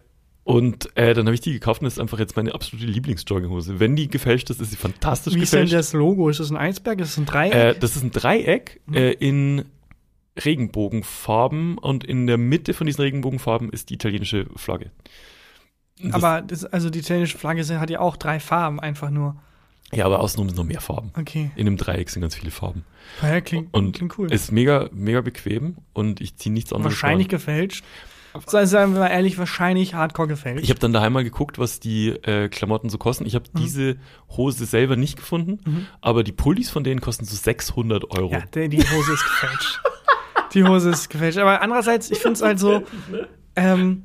und äh, dann habe ich die gekauft und das ist einfach jetzt meine absolute Lieblingsjogginghose. Wenn die gefälscht ist, ist sie fantastisch Wie ist denn gefälscht. das Logo? Ist das ein Eisberg? Ist das ein Dreieck? Äh, das ist ein Dreieck Mhm. äh, in Regenbogenfarben und in der Mitte von diesen Regenbogenfarben ist die italienische Flagge. Das, aber das, also die italienische Flagge hat ja auch drei Farben, einfach nur. ja, aber außenrum sind noch mehr Farben. Okay. In einem Dreieck sind ganz viele Farben. Ja, klingt, Und klingt cool. Ist mega, mega bequem und ich ziehe nichts anderes wahrscheinlich an. gefälscht. So, sagen wir mal ehrlich, wahrscheinlich hardcore gefälscht. Ich habe dann daheim mal geguckt, was die äh, Klamotten so kosten. Ich habe Mhm. diese Hose selber nicht gefunden, aber die Pullis von denen kosten so 600 Euro. ja, die Hose ist gefälscht. [LAUGHS] die Hose ist gefälscht. Aber andererseits, ich finde es halt so, ähm,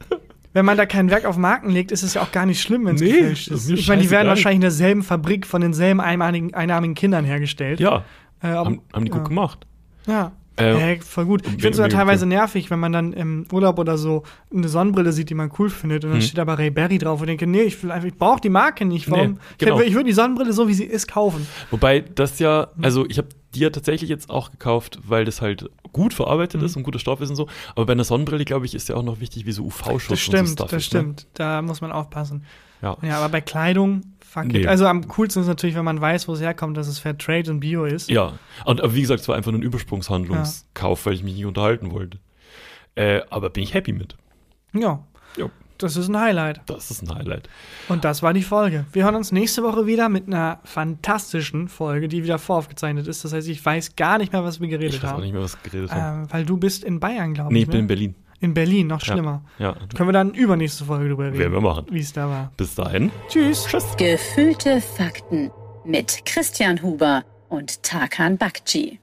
wenn man da kein Werk auf Marken legt, ist es ja auch gar nicht schlimm, wenn es Nee, gefälscht ist. Ich meine, die werden wahrscheinlich in derselben Fabrik von denselben einarmigen, einarmigen Kindern hergestellt. Ja, äh, aber- haben, haben die ja. gut gemacht. Ja. Äh, ja, voll gut. Ich finde es sogar teilweise nervig, wenn man dann im Urlaub oder so eine Sonnenbrille sieht, die man cool findet und dann Hm. steht aber Ray Berry drauf und denke, nee, ich will einfach, ich brauche die Marke nicht. Warum? Nee, genau. ich, ich würde die Sonnenbrille so wie sie ist kaufen. Wobei das ja, Mhm. also ich habe die ja tatsächlich jetzt auch gekauft, weil das halt gut verarbeitet Mhm. ist und guter Stoff ist und so. Aber bei einer Sonnenbrille, glaube ich, ist ja auch noch wichtig, wie so UV-Schutz Das und stimmt, so das ist, ne? stimmt. Da muss man aufpassen. Ja. Ja, aber bei Kleidung, fuck Nee. it. Also am coolsten ist natürlich, wenn man weiß, wo es herkommt, dass es Fair Trade und Bio ist. Ja, und aber wie gesagt, es war einfach nur ein Übersprungshandlungskauf, weil ich mich nicht unterhalten wollte. Äh, aber bin ich happy mit. Ja. Ja. Das ist ein Highlight. Das ist ein Highlight. Und das war die Folge. Wir hören uns nächste Woche wieder mit einer fantastischen Folge, die wieder voraufgezeichnet ist. Das heißt, ich weiß gar nicht mehr, was wir geredet Ich weiß auch haben. nicht mehr, was wir geredet haben. Ähm, weil du bist in Bayern, glaube nee, ich. ich bin in ne? Berlin. in Berlin, noch Ja. schlimmer. Ja, Können wir dann übernächste Folge drüber reden, werden wir machen. wie es da war. Bis dahin. Tschüss. Tschüss. Gefühlte Fakten mit Christian Huber und Tarkan Bakci.